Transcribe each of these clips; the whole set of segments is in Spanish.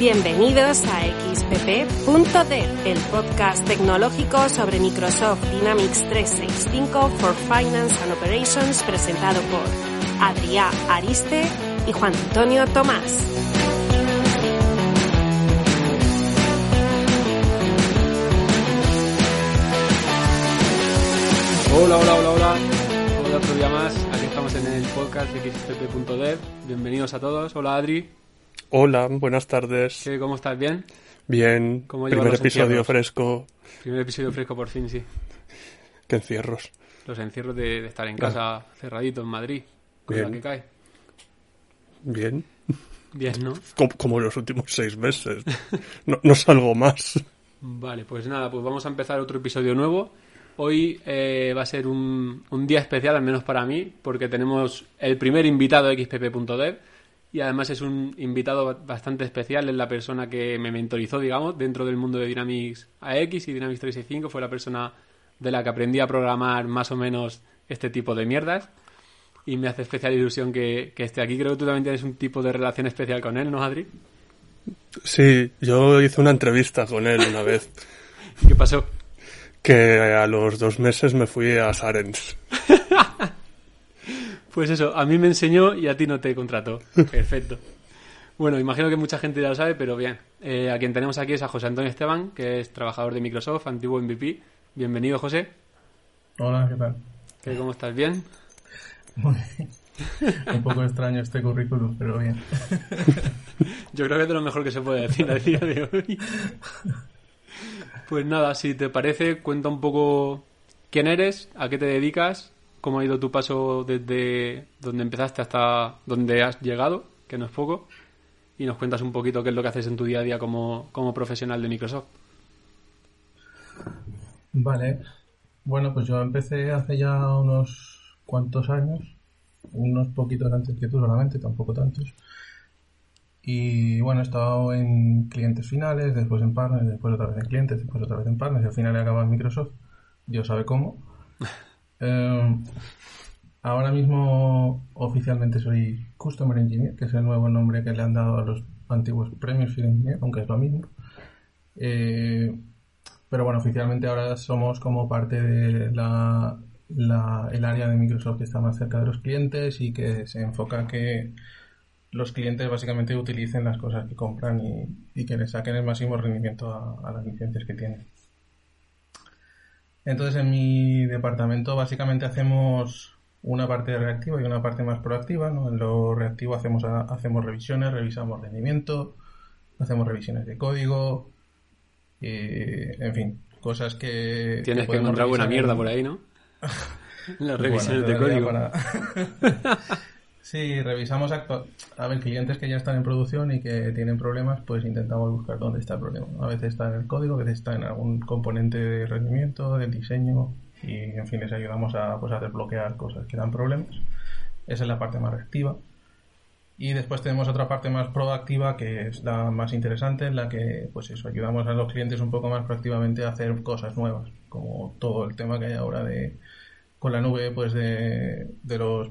Bienvenidos a XPP.dev, el podcast tecnológico sobre Microsoft Dynamics 365 for Finance and Operations presentado por Adrià Ariste y Juan Antonio Tomás. Hola, hola, hola, hola. Hola, otro día más. Aquí estamos en el podcast de xpp.dev. Bienvenidos a todos. Hola, Adri. Hola, buenas tardes. ¿Qué, ¿Cómo estás? ¿Bien? Bien. ¿Cómo Primer episodio encierros? fresco. Primer episodio fresco por fin, sí. Que encierros. Los encierros de, de estar en casa cerradito en Madrid. Con la que cae. Bien. Bien, ¿no? Como, como los últimos seis meses. No, no salgo más. Vale, pues nada, pues vamos a empezar otro episodio nuevo. Hoy eh, va a ser un, un día especial, al menos para mí, porque tenemos el primer invitado de xpp.dev y además es un invitado ba- bastante especial, es la persona que me mentorizó, digamos, dentro del mundo de Dynamics AX y Dynamics 365, fue la persona de la que aprendí a programar más o menos este tipo de mierdas y me hace especial ilusión que, que esté aquí. Creo que tú también tienes un tipo de relación especial con él, ¿no, Adri? Sí, yo hice una entrevista con él una vez. ¿Qué pasó? Que a los dos meses me fui a Sarens. Pues eso, a mí me enseñó y a ti no te contrató. Perfecto. Bueno, imagino que mucha gente ya lo sabe, pero bien. Eh, a quien tenemos aquí es a José Antonio Esteban, que es trabajador de Microsoft, antiguo MVP. Bienvenido, José. Hola, ¿qué tal? ¿Qué, ¿Cómo estás? ¿Bien? Un poco extraño este currículum, pero bien. Yo creo que es de lo mejor que se puede decir a día de hoy. Pues nada, si te parece, cuenta un poco quién eres, a qué te dedicas, cómo ha ido tu paso desde donde empezaste hasta donde has llegado, que no es poco, y nos cuentas un poquito qué es lo que haces en tu día a día como, como profesional de Microsoft. Vale. Bueno, pues yo empecé hace ya unos cuantos años, unos poquitos antes que tú solamente, tampoco tantos. Y bueno, he estado en clientes finales, después en partners, después otra vez en clientes, después otra vez en partners, y al final he acabado en Microsoft. Dios sabe cómo. Eh, ahora mismo oficialmente soy Customer Engineer, que es el nuevo nombre que le han dado a los antiguos premios Field Engineer, aunque es lo mismo. Eh, pero bueno, oficialmente ahora somos como parte de la, el área de Microsoft que está más cerca de los clientes y que se enfoca que los clientes básicamente utilicen las cosas que compran y, que le saquen el máximo rendimiento a, a las licencias que tienen. Entonces en mi departamento básicamente hacemos una parte reactiva y una parte más proactiva. ¿no? En lo reactivo hacemos, hacemos revisiones, revisamos rendimiento, hacemos revisiones de código, y, en fin, cosas que... Tienes que podemos encontrar buena mierda en- por ahí, ¿no? Las Bueno, revisiones de código. para- sí, revisamos actua- a ver clientes que ya están en producción y que tienen problemas, pues intentamos buscar dónde está el problema. A veces está en el código, a veces está en algún componente de rendimiento, del diseño y en fin les ayudamos a, pues, a desbloquear cosas que dan problemas. Esa es la parte más reactiva. Y después tenemos otra parte más proactiva que es la más interesante, en la que pues eso, ayudamos a los clientes un poco más proactivamente a hacer cosas nuevas, como todo el tema que hay ahora de con la nube, pues de, de los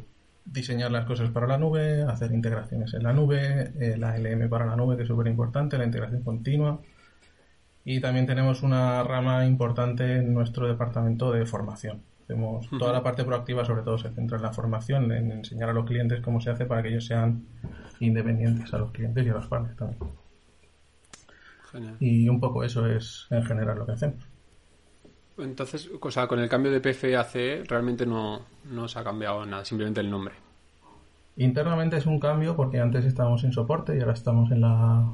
diseñar las cosas para la nube, hacer integraciones en la nube, eh, la LM para la nube, que es súper importante, la integración continua. Y también tenemos una rama importante en nuestro departamento de formación. Hacemos toda la parte proactiva, sobre todo se centra en la formación, en enseñar a los clientes cómo se hace para que ellos sean independientes a los clientes y a los partners también. Genial. Y un poco eso es en general lo que hacemos. Entonces, o sea, con el cambio de PFE a CE realmente no, no se ha cambiado nada, simplemente el nombre. Internamente es un cambio porque antes estábamos en soporte y ahora estamos en la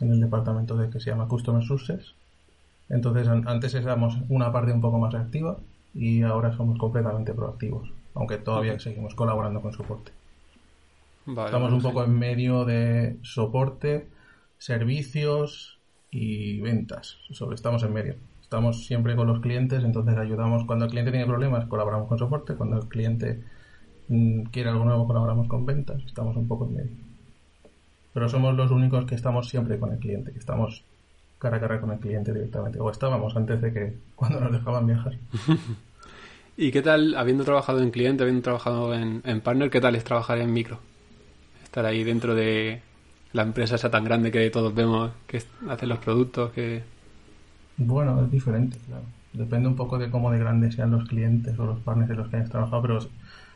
en el departamento de que se llama Customer Success Entonces antes éramos una parte un poco más activa y ahora somos completamente proactivos, aunque todavía seguimos colaborando con soporte. Estamos un poco en medio de soporte, servicios y ventas. estamos en medio. Estamos siempre con los clientes, entonces ayudamos. Cuando el cliente tiene problemas, colaboramos con soporte. Cuando el cliente mm, quiere algo nuevo, colaboramos con ventas. Estamos un poco en medio. Pero somos los únicos que estamos siempre con el cliente, que estamos cara a cara con el cliente directamente. O estábamos antes de que cuando nos dejaban viajar. ¿Y qué tal, habiendo trabajado en cliente, habiendo trabajado en, en partner, qué tal es trabajar en micro? Estar ahí dentro de la empresa esa tan grande que todos vemos, que hace los productos, que... Bueno, es diferente, claro. Depende un poco de cómo de grandes sean los clientes o los partners en los que hayas trabajado, pero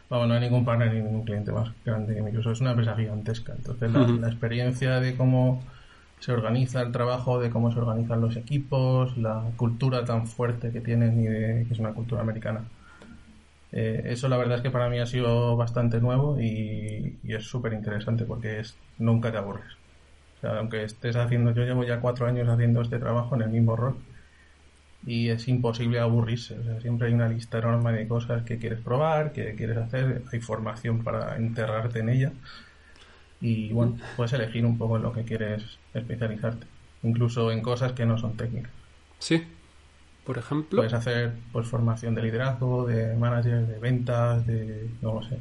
vamos, no hay ningún partner ni ningún cliente más grande que Microsoft. Es una empresa gigantesca. Entonces, la experiencia de cómo se organiza el trabajo, de cómo se organizan los equipos, la cultura tan fuerte que tienen y de que es una cultura americana. Eh, eso la verdad es que para mí ha sido bastante nuevo y, es súper interesante porque es nunca te aburres. O sea, aunque estés haciendo, yo llevo ya cuatro años haciendo este trabajo en el mismo rol y es imposible aburrirse. O sea, siempre hay una lista enorme de cosas que quieres probar, que quieres hacer, hay formación para enterrarte en ella y bueno, puedes elegir un poco en lo que quieres especializarte, incluso en cosas que no son técnicas. Sí, por ejemplo. Puedes hacer pues formación de liderazgo, de manager, de ventas, de no sé.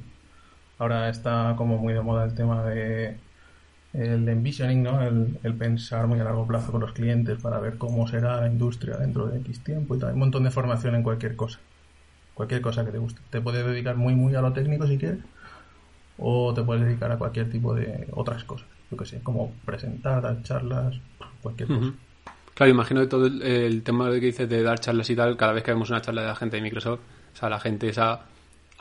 Ahora está como muy de moda el tema de el envisioning, ¿no? El, el, pensar muy a largo plazo con los clientes para ver cómo será la industria dentro de X tiempo y tal. Un montón de formación en cualquier cosa. Cualquier cosa que te guste. Te puedes dedicar muy, muy a lo técnico si quieres o te puedes dedicar a cualquier tipo de otras cosas, yo que sé, como presentar, dar charlas, cualquier cosa. Claro, imagino que todo el, tema que dices de dar charlas y tal, cada vez que vemos una charla de la gente de Microsoft, o sea, la gente esa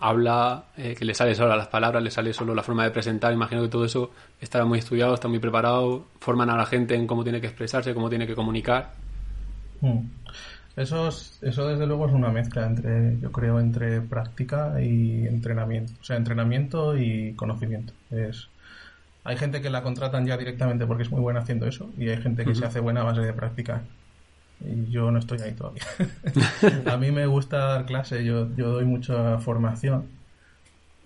habla, eh, que le sale solo las palabras, le sale solo la forma de presentar, imagino que todo eso está muy estudiado, está muy preparado, forman a la gente en cómo tiene que expresarse, cómo tiene que comunicar. Mm. Eso, eso desde luego es una mezcla entre, yo creo, entre práctica y entrenamiento. O sea, entrenamiento y conocimiento. Es, hay gente que la contratan ya directamente porque es muy buena haciendo eso y hay gente que se hace buena a base de practicar. Y yo no estoy ahí todavía. a mí me gusta dar clase, yo, yo doy mucha formación,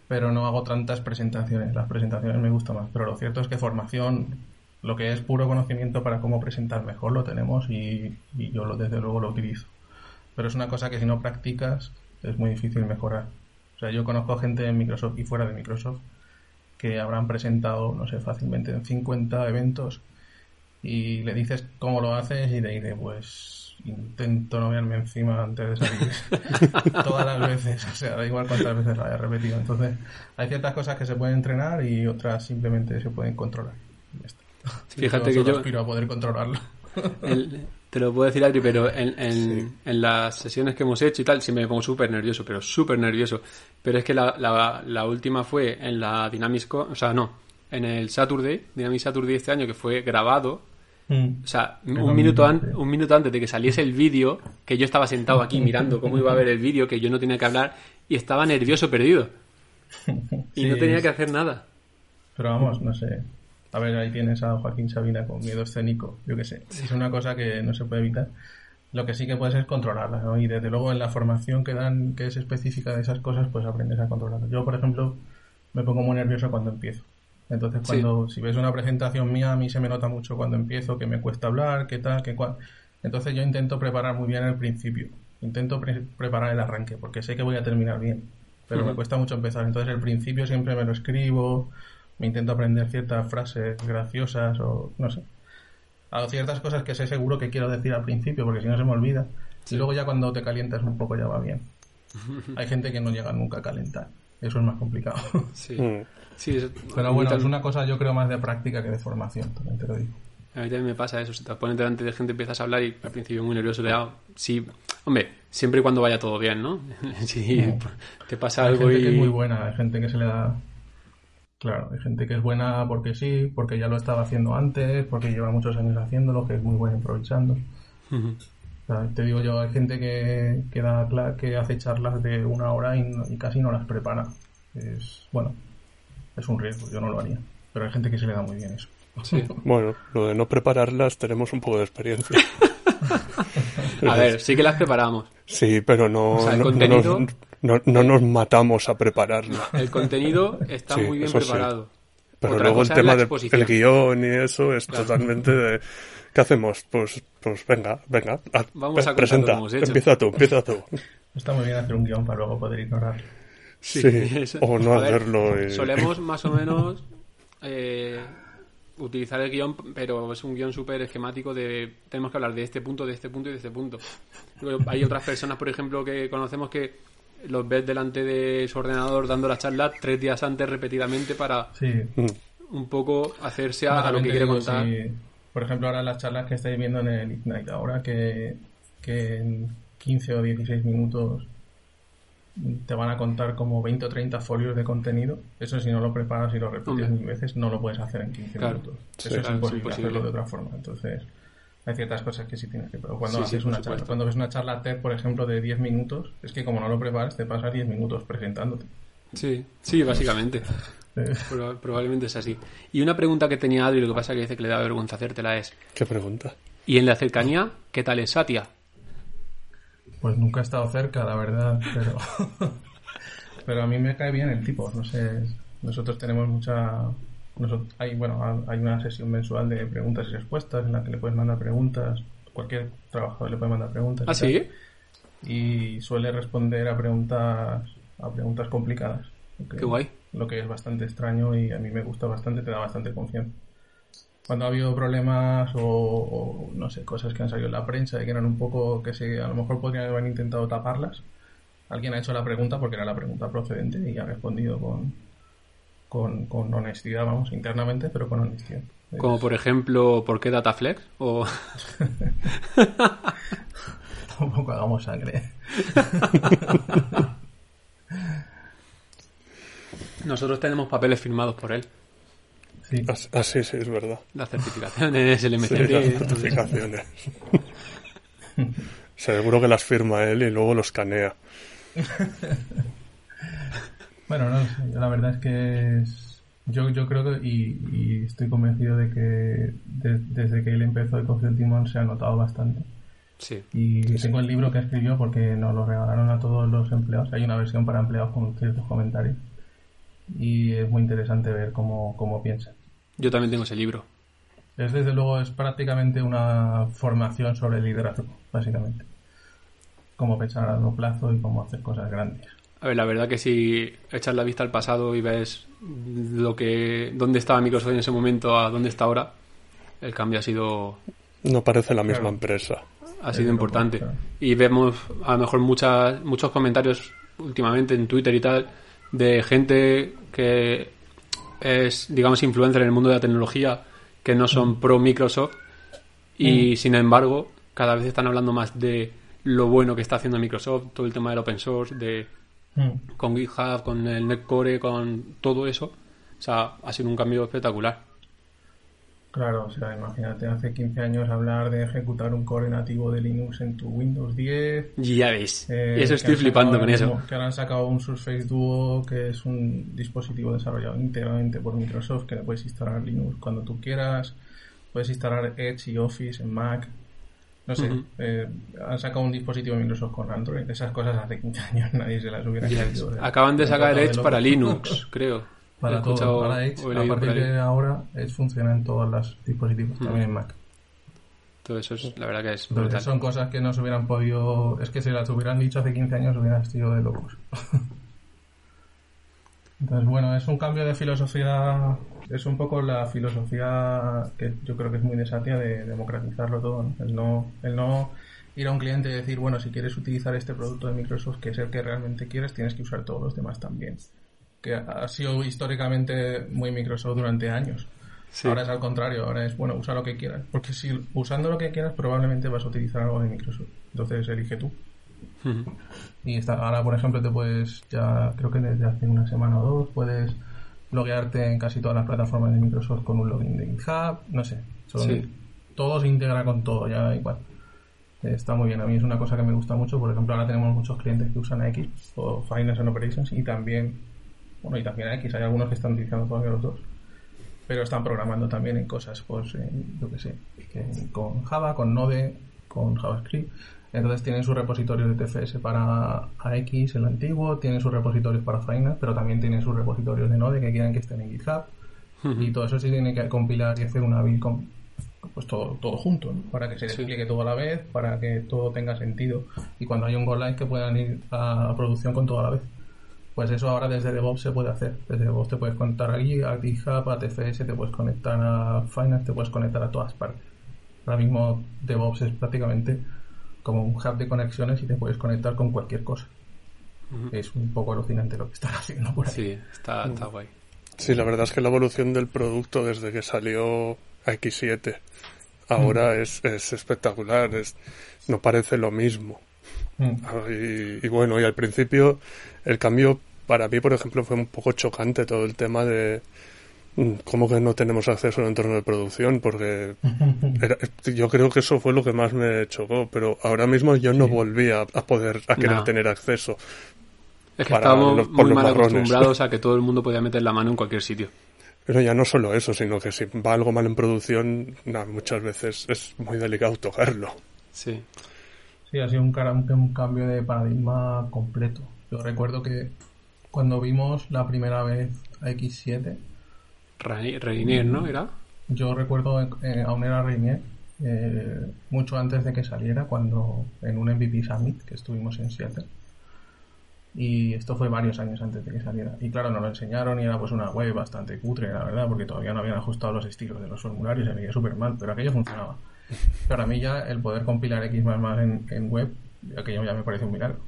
pero no hago tantas presentaciones. Las presentaciones me gustan más, pero lo cierto es que formación lo que es puro conocimiento para cómo presentar mejor lo tenemos y, yo lo, desde luego lo utilizo. Pero es una cosa que si no practicas es muy difícil mejorar. O sea, yo conozco gente en Microsoft y fuera de Microsoft que habrán presentado, no sé, fácilmente en 50 eventos y le dices cómo lo haces y le dice, pues intento no verme encima antes de salir todas las veces, o sea, da igual cuántas veces lo haya repetido. Entonces, hay ciertas cosas que se pueden entrenar y otras simplemente se pueden controlar. Fíjate que yo... aspiro a poder controlarlo. te lo puedo decir, Adri, pero en, las sesiones que hemos hecho y tal, sí me pongo súper nervioso, pero súper nervioso. Pero es que la, última fue en la Dynamics, o sea, no, en el Saturday, Dynamics Saturday este año, que fue grabado. Mm. O sea, un minuto, un minuto antes de que saliese el vídeo, que yo estaba sentado aquí mirando cómo iba a ver el vídeo, que yo no tenía que hablar, y estaba nervioso, perdido. Y no tenía que hacer nada. Pero vamos, no sé. A ver, ahí tienes a Joaquín Sabina con miedo escénico, yo qué sé. Es una cosa que no se puede evitar. Lo que sí que puedes es controlarla, ¿no? Y desde luego en la formación que dan, que es específica de esas cosas, pues aprendes a controlarla. Yo, por ejemplo, me pongo muy nervioso cuando empiezo. Entonces, cuando, si ves una presentación mía, a mí se me nota mucho cuando empiezo, que me cuesta hablar, qué tal, qué cual. Entonces yo intento preparar muy bien el principio. Intento preparar el arranque, porque sé que voy a terminar bien. Pero me cuesta mucho empezar. Entonces el principio siempre me lo escribo, me intento aprender ciertas frases graciosas o no sé. Hago ciertas cosas que sé seguro que quiero decir al principio porque si no se me olvida. Y luego ya cuando te calientas un poco ya va bien. Hay gente que no llega nunca a calentar. Eso es más complicado. Sí. Mm. Pero bueno, es una cosa yo creo más de práctica que de formación, también te lo digo. A mí también me pasa eso, si te pones delante de gente empiezas a hablar y al principio muy nervioso de, ah, sí, hombre, siempre y cuando vaya todo bien, ¿no? si te pasa hay algo gente y... que es muy buena, hay gente que se le da Claro, hay gente que es buena porque sí, porque ya lo estaba haciendo antes, porque lleva muchos años haciéndolo, que es muy buena improvisando. Te digo yo, hay gente que, que, da, que hace charlas de una hora y, casi no las prepara. Es, bueno, es un riesgo, yo no lo haría. Pero hay gente que se le da muy bien eso. Bueno, lo de no prepararlas tenemos un poco de experiencia. A ver, sí que las preparamos. Sí, pero no, O sea, el no, no contenido- no- no nos matamos a prepararla. El contenido está Sí, muy bien sí. preparado. Pero Otra luego el tema del guion y eso es Claro. totalmente de... ¿Qué hacemos? Pues, pues venga, venga. haz- Vamos a contar presenta. lo hemos hecho. Empieza tú, empieza tú. Está muy bien hacer un guion para luego poder ignorar. Sí, eso- o no ver, hacerlo. y- Solemos más o menos eh, utilizar el guion, pero es un guion súper esquemático de tenemos que hablar de este punto, de este punto y de este punto. Hay otras personas, por ejemplo, que conocemos que los ves delante de su ordenador dando la charla tres días antes repetidamente para Sí. Un poco hacerse a, lo que quiere contar. si, por ejemplo, ahora las charlas que estáis viendo en el Ignite, ahora que, que en 15 o 16 minutos te van a contar como 20 o 30 folios de contenido, eso si no lo preparas y lo repites mil veces, no lo puedes hacer en 15 Claro. minutos. Eso es claro, es imposible imposible. hacerlo de otra forma. Entonces, hay ciertas cosas que sí tienes que... Pero cuando Sí, haces una charla, cuando ves una charla TED, por ejemplo, de 10 minutos, es que como no lo preparas, te pasas 10 minutos presentándote. Sí, sí, básicamente. Proba- Probablemente es así. Y una pregunta que tenía Adri, lo que pasa que dice que le da vergüenza hacértela es, ¿Qué pregunta? ¿y en la cercanía qué tal es Satya? Pues nunca he estado cerca, la verdad, pero pero a mí me cae bien el tipo, no sé, nosotros tenemos mucha nosotros, hay bueno, hay una sesión mensual de preguntas y respuestas en la que le puedes mandar preguntas, cualquier trabajador le puede mandar preguntas. y ¿Ah, sí? tal, Y suele responder a preguntas a preguntas complicadas. Qué guay. Lo que es bastante extraño y a mí me gusta bastante, te da bastante confianza cuando ha habido problemas o, o, no sé, cosas que han salido en la prensa y que eran un poco que se, a lo mejor podrían haber intentado taparlas, alguien ha hecho la pregunta porque era la pregunta procedente y ha respondido con, con, con honestidad, vamos, internamente, pero con honestidad. Como por ejemplo, ¿por qué Dataflex? O Tampoco hagamos sangre. nosotros tenemos papeles firmados por él. Sí. Ah, ah, sí, sí, es verdad. Las certificaciones, el Sí, MCT. las certificaciones. Seguro que las firma él y luego los escanea. Bueno, no la verdad es que es- yo, yo creo que, y, y estoy convencido de que de- desde que él empezó y cogió el timón se ha notado bastante. Sí. Y tengo el libro que escribió porque nos lo regalaron a todos los empleados. Hay una versión para empleados con ciertos comentarios. Y es muy interesante ver cómo, cómo piensa. Yo también tengo ese libro. Es desde luego, es prácticamente una formación sobre liderazgo, básicamente. Cómo pensar a largo plazo y cómo hacer cosas grandes. A ver, la verdad que si echas la vista al pasado y ves lo que dónde estaba Microsoft en ese momento a dónde está ahora, el cambio ha sido No parece la misma Claro. empresa. ha sido luego, importante. Y vemos a lo mejor muchas, muchos comentarios últimamente en Twitter y tal de gente que es, digamos, influencer en el mundo de la tecnología que no son pro Microsoft y sin embargo cada vez están hablando más de lo bueno que está haciendo Microsoft, todo el tema del open source, de Mm. con GitHub, con el Netcore, con todo eso. O sea, ha sido un cambio espectacular. Claro, o sea, imagínate hace 15 años hablar de ejecutar un core nativo de Linux en tu Windows 10. Y ya ves. eh, y eso estoy flipando con eso. Que ahora han sacado un Surface Duo, que es un dispositivo desarrollado íntegramente por Microsoft, que le puedes instalar Linux cuando tú quieras. Puedes instalar Edge y Office en Mac. No sé, eh, han sacado un dispositivo de Microsoft con Android. Esas cosas hace 15 años nadie se las hubiera Ya ves. creído. Acaban de sacar Edge para Linux, creo. Para todo, escuchado para Edge, a partir de ahora, Edge funciona en todos los dispositivos, también en Mac. Todo eso es, la verdad que es Entonces brutal. son cosas que no se hubieran podido... Es que si las hubieran dicho hace 15 años hubieran sido de locos. Entonces, bueno, es un cambio de filosofía... Es un poco la filosofía que yo creo que es muy de Satya de democratizarlo todo. ¿no? El, no, el no ir a un cliente y decir, bueno, si quieres utilizar este producto de Microsoft, que es el que realmente quieres, tienes que usar todos los demás también. Que ha sido históricamente muy Microsoft durante años. Sí. Ahora es al contrario, ahora es, bueno, usa lo que quieras. Porque si usando lo que quieras, probablemente vas a utilizar algo de Microsoft. Entonces elige tú. Ujú. Y está, ahora, por ejemplo, te puedes, ya creo que desde hace una semana o dos, puedes loguearte en casi todas las plataformas de Microsoft con un login de GitHub. No sé, Sí. todo se integra con todo, ya da igual. Está muy bien, a mí es una cosa que me gusta mucho. Por ejemplo, ahora tenemos muchos clientes que usan X o Finance and Operations y también, bueno, y también X. Hay algunos que están utilizando todavía los dos pero están programando también en cosas, pues, en, yo qué sé, que con Java, con Node, con JavaScript. Entonces tienen su repositorio de TFS para AX, el antiguo, tienen sus repositorios para Finance, pero también tienen sus repositorios de Node que quieren que estén en GitHub. Y todo eso sí tiene que compilar y hacer una build con, pues todo, todo junto, ¿no? para que se despliegue todo a la vez, para que todo tenga sentido y cuando hay un go live que puedan ir a producción con todo a la vez. Pues eso ahora desde DevOps se puede hacer. Desde DevOps te puedes conectar allí, a GitHub, a TFS, te puedes conectar a Finance, te puedes conectar a todas partes. Ahora mismo DevOps es prácticamente como un hub de conexiones y te puedes conectar con cualquier cosa. Es un poco alucinante lo que están haciendo por ahí. Sí, está, está guay. Sí, la verdad es que la evolución del producto desde que salió a X7 ahora es, es espectacular, es, no parece lo mismo. Mm. Ah, Y, y bueno, y al principio el cambio para mí, por ejemplo, fue un poco chocante todo el tema de mm, cómo que no tenemos acceso al entorno de producción, porque era- yo creo que eso fue lo que más me chocó, pero ahora mismo yo no volví a, a poder, a querer No. tener acceso. Es que estábamos los- muy mal marrones. acostumbrados a que todo el mundo podía meter la mano en cualquier sitio. Pero ya no solo eso, sino que si va algo mal en producción, nah, muchas veces es muy delicado tocarlo. Sí. Sí, ha sido un, cara- un- un cambio de paradigma completo. Yo recuerdo que cuando vimos la primera vez a X7, Re- Reinier, ¿no? ¿Era? yo recuerdo eh, aún era Reinier, eh, mucho antes de que saliera, cuando en un MVP Summit que estuvimos en Seattle. Y esto fue varios años antes de que saliera. Y claro, nos lo enseñaron y era pues una web bastante cutre, la verdad, porque todavía no habían ajustado los estilos de los formularios, se veía súper mal, pero aquello funcionaba. Para mí ya el poder compilar X en, en web, aquello ya me parece un milagro.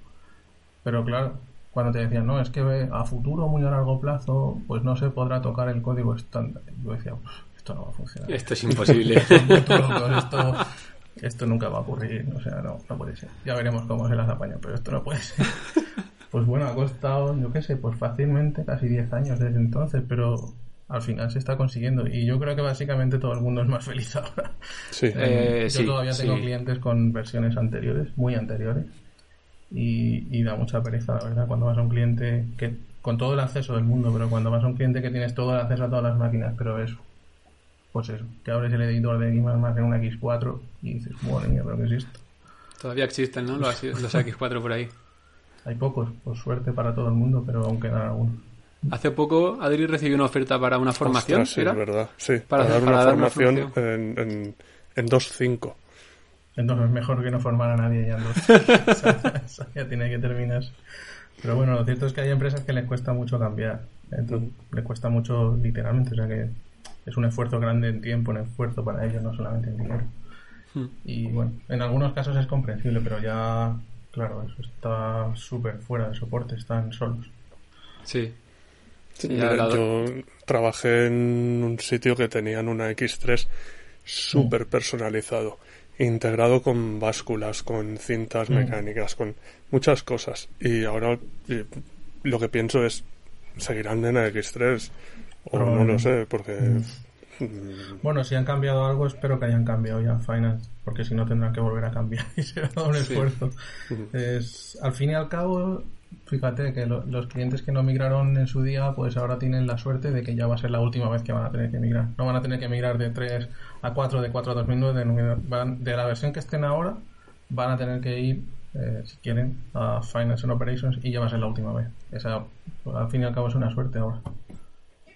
Pero claro, cuando te decían, no, es que a futuro, muy a largo plazo, pues no se podrá tocar el código estándar. Yo decía, pues esto no va a funcionar. Esto es imposible. Esto, esto nunca va a ocurrir, o sea, no, no puede ser. Ya veremos cómo se las apaña, pero esto no puede ser. Pues bueno, ha costado, yo qué sé, pues fácilmente casi 10 años desde entonces, pero al final se está consiguiendo y yo creo que básicamente todo el mundo es más feliz ahora. Sí. Eh, yo sí, todavía tengo sí. clientes con versiones anteriores, muy anteriores, y, y da mucha pereza, la verdad, cuando vas a un cliente que con todo el acceso del mundo, pero cuando vas a un cliente que tienes todo el acceso a todas las máquinas, pero eso, pues eso, que abres el editor de X++ en una X4 y dices, madre mía, pero ¿qué es esto? Todavía existen, ¿no? Los, los X4 por ahí. Hay pocos, por suerte para todo el mundo, pero aún quedan algunos. Hace poco Adri recibió una oferta para una formación, Ostras, sí, ¿era? es verdad. Sí, Para- para, dar para una dar una formación formación. en, en, en 2.5. Entonces es mejor que no formar a nadie ya esa ya tiene que terminar. Pero bueno, lo cierto es que hay empresas que les cuesta mucho cambiar. Entonces, les cuesta mucho literalmente. O sea que es un esfuerzo grande en tiempo, un esfuerzo para ellos, no solamente en dinero. Hmm. Y bueno, en algunos casos es comprensible, pero ya, claro, eso está súper fuera de soporte, están solos. Sí. Sí, Mira, ya la- yo trabajé en un sitio que tenían una X3 súper personalizado, integrado con básculas, con cintas Mm. mecánicas, con muchas cosas. Y ahora lo que pienso es, ¿seguirán en la X3? O no lo sé, porque... Mm. mm, Bueno, si han cambiado algo, espero que hayan cambiado ya Finance, porque si no tendrán que volver a cambiar y será un Sí. esfuerzo. Es, al fin y al cabo, fíjate que lo- los clientes que no migraron en su día, pues ahora tienen la suerte de que ya va a ser la última vez que van a tener que migrar. No van a tener que migrar de 3 a 4, de 4 a 2009, de, van- de la versión que estén ahora, van a tener que ir, eh, si quieren, a Finance and Operations y ya va a ser la última vez. Esa, pues, al fin y al cabo, es una suerte ahora.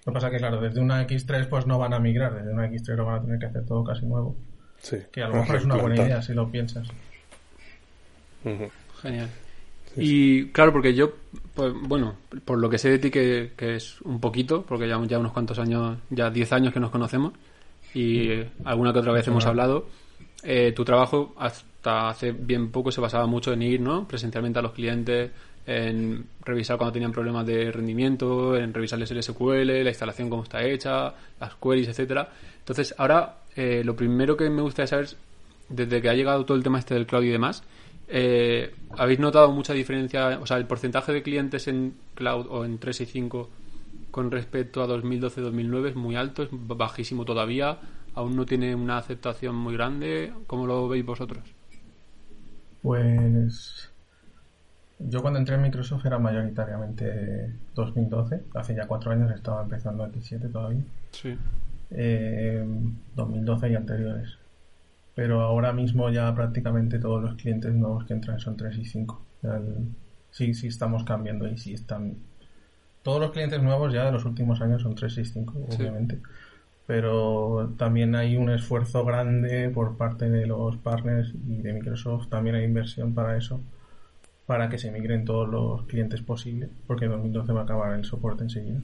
Lo que pasa que, claro, desde una X3 pues no van a migrar, desde una X3 lo van a tener que hacer todo casi nuevo. sí, Que a lo mejor es una buena idea si lo piensas. Genial. Y claro, porque yo, pues bueno, por lo que sé de ti, que, que es un poquito, porque ya, ya unos cuantos años, ya 10 años que nos conocemos, y alguna que otra vez hemos hablado, eh, tu trabajo hasta hace bien poco se basaba mucho en ir, ¿no? Presencialmente a los clientes, en revisar cuando tenían problemas de rendimiento, en revisarles el SQL, la instalación cómo está hecha, las queries, etcétera. Entonces, ahora eh, lo primero que me gustaría saber es, desde que ha llegado todo el tema este del cloud y demás, eh, ¿habéis notado mucha diferencia? O sea, el porcentaje de clientes en cloud o en 365 con respecto a 2012-2009 es muy alto, es bajísimo todavía, aún no tiene una aceptación muy grande. ¿Cómo lo veis vosotros? Pues yo cuando entré en Microsoft era mayoritariamente 2012, hace ya cuatro años estaba empezando X7 todavía, Sí. eh, 2012 y anteriores. Pero ahora mismo ya prácticamente todos los clientes nuevos que entran son 3 y 5. sí, sí estamos cambiando y sí están... Todos los clientes nuevos ya de los últimos años son 365, obviamente. Pero también hay un esfuerzo grande por parte de los partners y de Microsoft. También hay inversión para eso, para que se migren todos los clientes posibles, porque en 2012 va a acabar el soporte enseguida.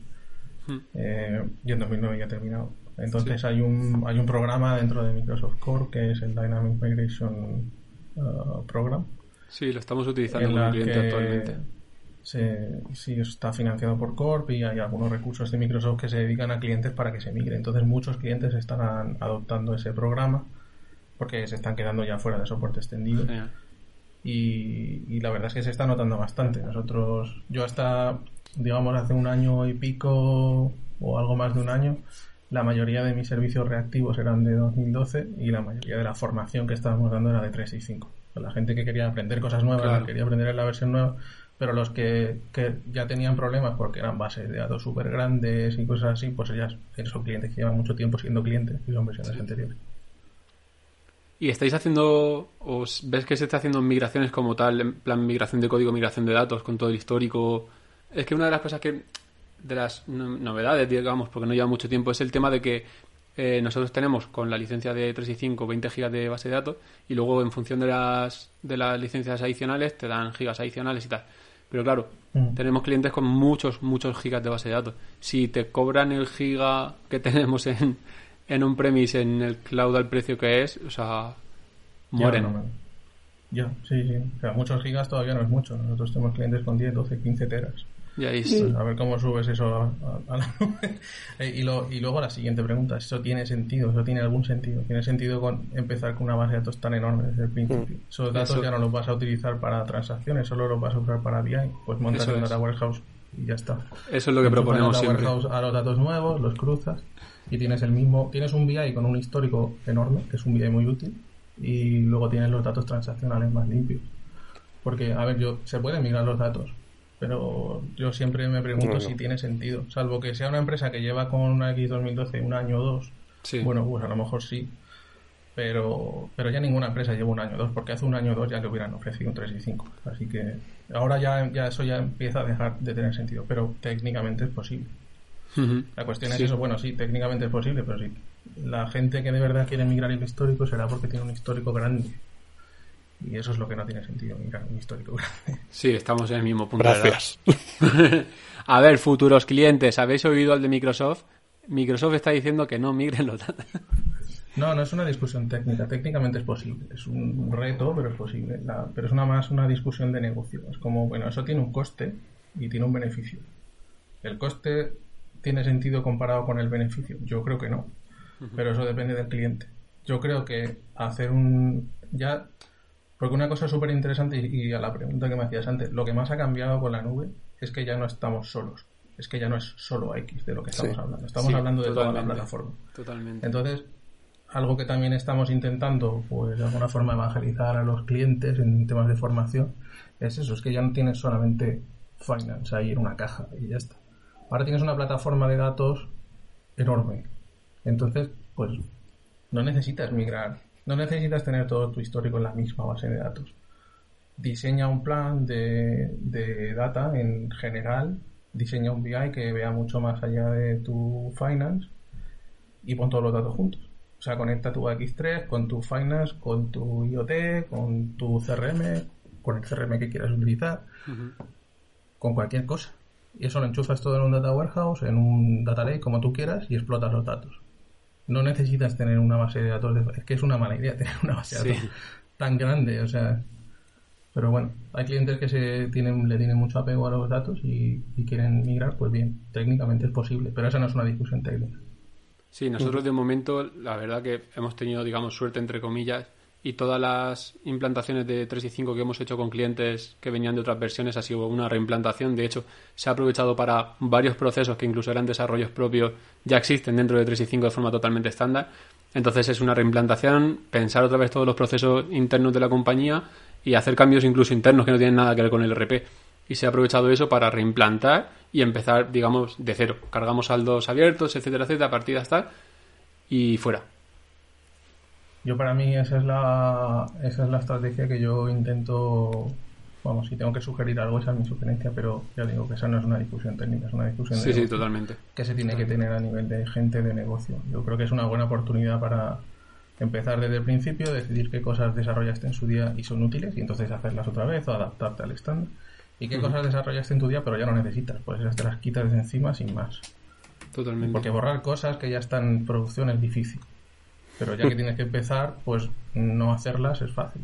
Hmm. Eh, y en 2009 ya ha terminado. Entonces hay un hay un programa dentro de Microsoft Core que es el Dynamic Migration uh, Program. Sí, lo estamos utilizando como cliente actualmente. Se, sí, está financiado por Corp y hay algunos recursos de Microsoft que se dedican a clientes para que se migre. Entonces muchos clientes están adoptando ese programa porque se están quedando ya fuera de soporte extendido. Y, y, la verdad es que se está notando bastante. Nosotros, yo hasta, digamos, hace un año y pico o algo más de un año, la mayoría de mis servicios reactivos eran de 2012 y la mayoría de la formación que estábamos dando era de 365. La gente que quería aprender cosas nuevas, quería aprender en la versión nueva, pero los que, ya tenían problemas porque eran bases de datos súper grandes y cosas así, pues ya son clientes que llevan mucho tiempo siendo clientes y son versiones anteriores. ¿Y estáis haciendo, o ves que se está haciendo migraciones como tal, en plan migración de código, migración de datos, con todo el histórico? Es que una de las cosas que de las novedades, digamos, porque no lleva mucho tiempo, es el tema de que eh, nosotros tenemos con la licencia de 3 y 5 20 gigas de base de datos y luego en función de las, de las licencias adicionales te dan gigas adicionales y tal. Pero claro, mm. tenemos clientes con muchos, muchos gigas de base de datos. Si te cobran el giga que tenemos en, en un premise, en el cloud al precio que es, o sea, mueren. Ya, sí, sí. muchos gigas todavía no es mucho. Nosotros tenemos clientes con 10, 12, 15 teras. Pues a ver cómo subes eso a, la nube. Eh, y, y luego la siguiente pregunta, ¿eso tiene sentido? ¿Eso tiene algún sentido? ¿Tiene sentido con empezar con una base de datos tan enorme desde el principio? Mm. Esos datos ya no los vas a utilizar para transacciones, solo los vas a usar para BI. Pues montas un data warehouse y ya está. Eso es lo que proponemos siempre. warehouse a los datos nuevos, los cruzas y tienes el mismo, tienes un BI con un histórico enorme, que es un BI muy útil, y luego tienes los datos transaccionales más limpios. Porque, a ver, yo, se pueden migrar los datos, pero yo siempre me pregunto si tiene sentido. Salvo que sea una empresa que lleva con una X2012 un año o dos. Bueno, pues a lo mejor sí. Pero, pero ya ninguna empresa lleva un año o dos, porque hace un año o dos ya le hubieran ofrecido un 3 y 5. Así que ahora ya, ya eso ya empieza a dejar de tener sentido, pero técnicamente es posible. La cuestión es eso, bueno, sí, técnicamente es posible, pero sí. La gente que de verdad quiere migrar el histórico será porque tiene un histórico grande y eso es lo que no tiene sentido, mira, un histórico Sí, estamos en el mismo punto. Gracias. a ver, futuros clientes, ¿habéis oído al de Microsoft? Microsoft está diciendo que no migren los datos. No, no es una discusión técnica. Técnicamente es posible. Es un reto, pero es posible. pero es una más una discusión de negocio. Es como, bueno, eso tiene un coste y tiene un beneficio. ¿El coste tiene sentido comparado con el beneficio? Yo creo que no. Pero eso depende del cliente. Yo creo que hacer un... Ya porque una cosa súper interesante, y, a la pregunta que me hacías antes, lo que más ha cambiado con la nube es que ya no estamos solos. Es que ya no es solo X de lo que estamos hablando. Estamos hablando de toda la plataforma. Totalmente. Entonces, algo que también estamos intentando, pues de alguna forma, evangelizar a los clientes en temas de formación, es eso, es que ya no tienes solamente finance ahí en una caja y ya está. Ahora tienes una plataforma de datos enorme. Entonces, pues no necesitas migrar no necesitas tener todo tu histórico en la misma base de datos. Diseña un plan de, data en general, diseña un BI que vea mucho más allá de tu finance y pon todos los datos juntos. O sea, conecta tu X3 con tu finance, con tu IoT, con tu CRM, con el CRM que quieras utilizar, con cualquier cosa. Y eso lo enchufas todo en un data warehouse, en un data lake, como tú quieras, y explotas los datos no necesitas tener una base de datos. es que es una mala idea tener una base de datos tan grande, o sea. Pero bueno, hay clientes que se tienen, le tienen mucho apego a los datos y, quieren migrar, pues bien, técnicamente es posible, pero esa no es una discusión técnica. Sí, nosotros de momento, la verdad que hemos tenido, digamos, suerte entre comillas, y todas las implantaciones de 3 y 5 que hemos hecho con clientes que venían de otras versiones ha sido una reimplantación. De hecho, se ha aprovechado para varios procesos que incluso eran desarrollos propios, ya existen dentro de 3 y 5 de forma totalmente estándar. Entonces es una reimplantación, pensar otra vez todos los procesos internos de la compañía y hacer cambios incluso internos que no tienen nada que ver con el RP. Y se ha aprovechado eso para reimplantar y empezar, digamos, de cero. Cargamos saldos abiertos, etcétera, etcétera, partidas tal, y fuera. Yo para mí esa es la esa es la estrategia que yo intento vamos, si tengo que sugerir algo esa es mi sugerencia, pero ya digo que esa no es una discusión técnica, es una discusión sí, sí, totalmente. que se tiene que tener a nivel de gente de negocio. Yo creo que es una buena oportunidad para empezar desde el principio, decidir qué cosas desarrollaste en su día y son útiles y entonces hacerlas otra vez o adaptarte al estándar. Y qué cosas desarrollaste en tu día pero ya no necesitas, pues esas te las quitas de encima sin más. Totalmente. Porque borrar cosas que ya están en producción es difícil. Pero ya que tienes que empezar, pues no hacerlas es fácil.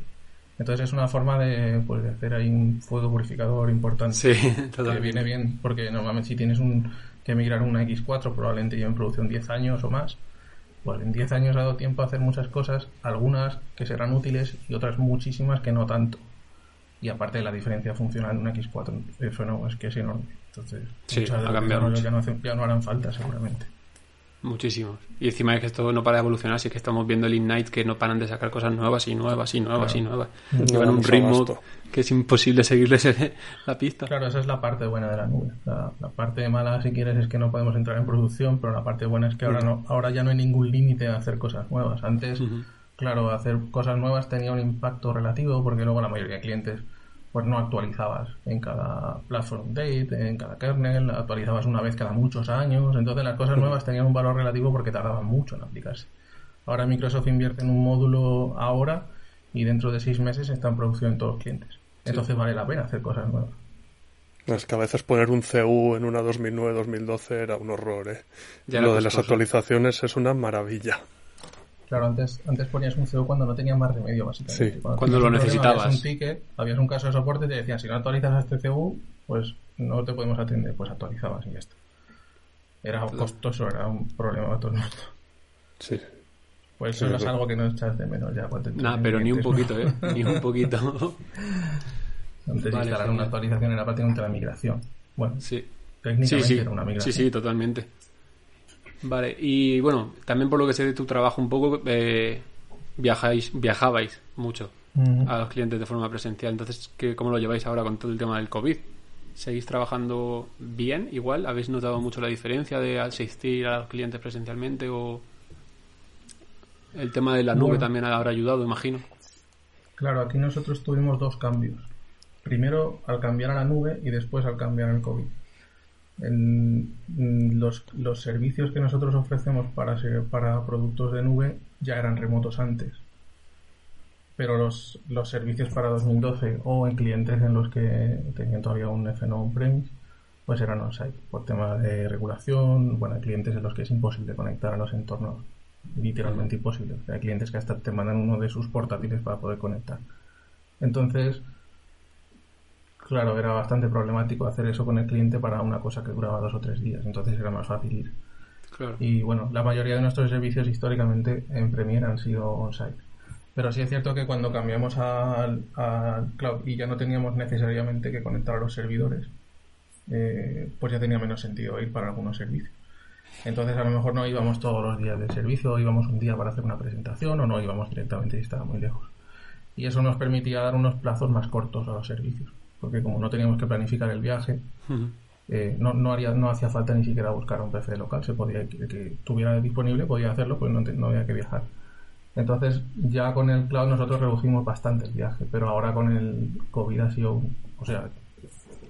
Entonces es una forma de, pues, de hacer ahí un fuego purificador importante. Sí, que viene bien, porque normalmente si tienes un, que migrar una X4, probablemente lleva en producción 10 años o más. Pues en 10 años ha dado tiempo a hacer muchas cosas, algunas que serán útiles y otras muchísimas que no tanto. Y aparte de la diferencia funcional en una X4, eso no, es que es enorme. Entonces, Sí, muchas de las ya no, hacen- ya no harán falta seguramente. Muchísimos. Y encima es que esto no para de evolucionar, así que estamos viendo el Ignite que no paran de sacar cosas nuevas y nuevas y nuevas y nuevas. No Llevan un ritmo abasto. que es imposible seguirles la pista. Claro, esa es la parte buena de la nube. La, la parte mala, si quieres, es que no podemos entrar en producción, pero la parte buena es que ahora no, ahora ya no hay ningún límite a hacer cosas nuevas. Antes, claro, hacer cosas nuevas tenía un impacto relativo, porque luego la mayoría de clientes pues no actualizabas en cada platform update, en cada kernel, actualizabas una vez cada muchos años, entonces las cosas nuevas tenían un valor relativo porque tardaban mucho en aplicarse. Ahora Microsoft invierte en un módulo ahora y dentro de seis meses está en producción en todos los clientes. Entonces vale la pena hacer cosas nuevas. Es que a veces poner un CU en una 2009-2012 era un horror, ¿eh? Ya Lo de las actualizaciones es una maravilla. Claro, antes, antes ponías un CO cuando no tenías más remedio, básicamente. Sí, cuando lo un problema, necesitabas. Habías un ticket, habías un caso de soporte y te decían, si no actualizas a este CU, pues no te podemos atender. Pues actualizabas y ya está. Era costoso, era un problema para todo el mundo. Sí. Pues eso Sí, no es sí. algo que no echas de menos ya. Nada, pero ni un poquito, ¿no? ¿eh? Ni un poquito. Antes de Vale, instalar una actualización era prácticamente la migración. Bueno, Sí. Sí, técnicamente sí. era una Sí, migración. sí, totalmente. Vale, y bueno, también por lo que sé de tu trabajo un poco, eh, viajáis, viajabais mucho a los clientes de forma presencial. Entonces, ¿qué, ¿cómo lo lleváis ahora con todo el tema del COVID? ¿Seguís trabajando bien igual? ¿Habéis notado mucho la diferencia de asistir a los clientes presencialmente o el tema de la nube Bueno. también habrá ayudado, imagino? Claro, aquí nosotros tuvimos dos cambios. Primero al cambiar a la nube y después al cambiar al COVID. En- los, los servicios que nosotros ofrecemos para, para productos de nube ya eran remotos antes. Pero los, los servicios para 2012 o en clientes en los que tenían todavía un FNO on-premise, pues eran on-site por tema de regulación. Bueno, hay clientes en los que es imposible conectar a los entornos, literalmente imposible. Hay clientes que hasta te mandan uno de sus portátiles para poder conectar. Entonces, claro, era bastante problemático hacer eso con el cliente para una cosa que duraba dos o tres días. Entonces era más fácil ir. Claro. Y bueno, la mayoría de nuestros servicios históricamente en Premiere han sido on-site. Pero sí es cierto que cuando cambiamos al, al cloud y ya no teníamos necesariamente que conectar a los servidores, eh, pues ya tenía menos sentido ir para algunos servicios. Entonces a lo mejor no íbamos todos los días del servicio, íbamos un día para hacer una presentación o no íbamos directamente si estaba muy lejos. Y eso nos permitía dar unos plazos más cortos a los servicios, porque como no teníamos que planificar el viaje, eh, no, no, haría, no hacía falta ni siquiera buscar un PC local, se podía que, que tuviera disponible, podía hacerlo, pues no, no había que viajar. Entonces, ya con el cloud nosotros redujimos bastante el viaje, pero ahora con el COVID ha sido, un- o sea,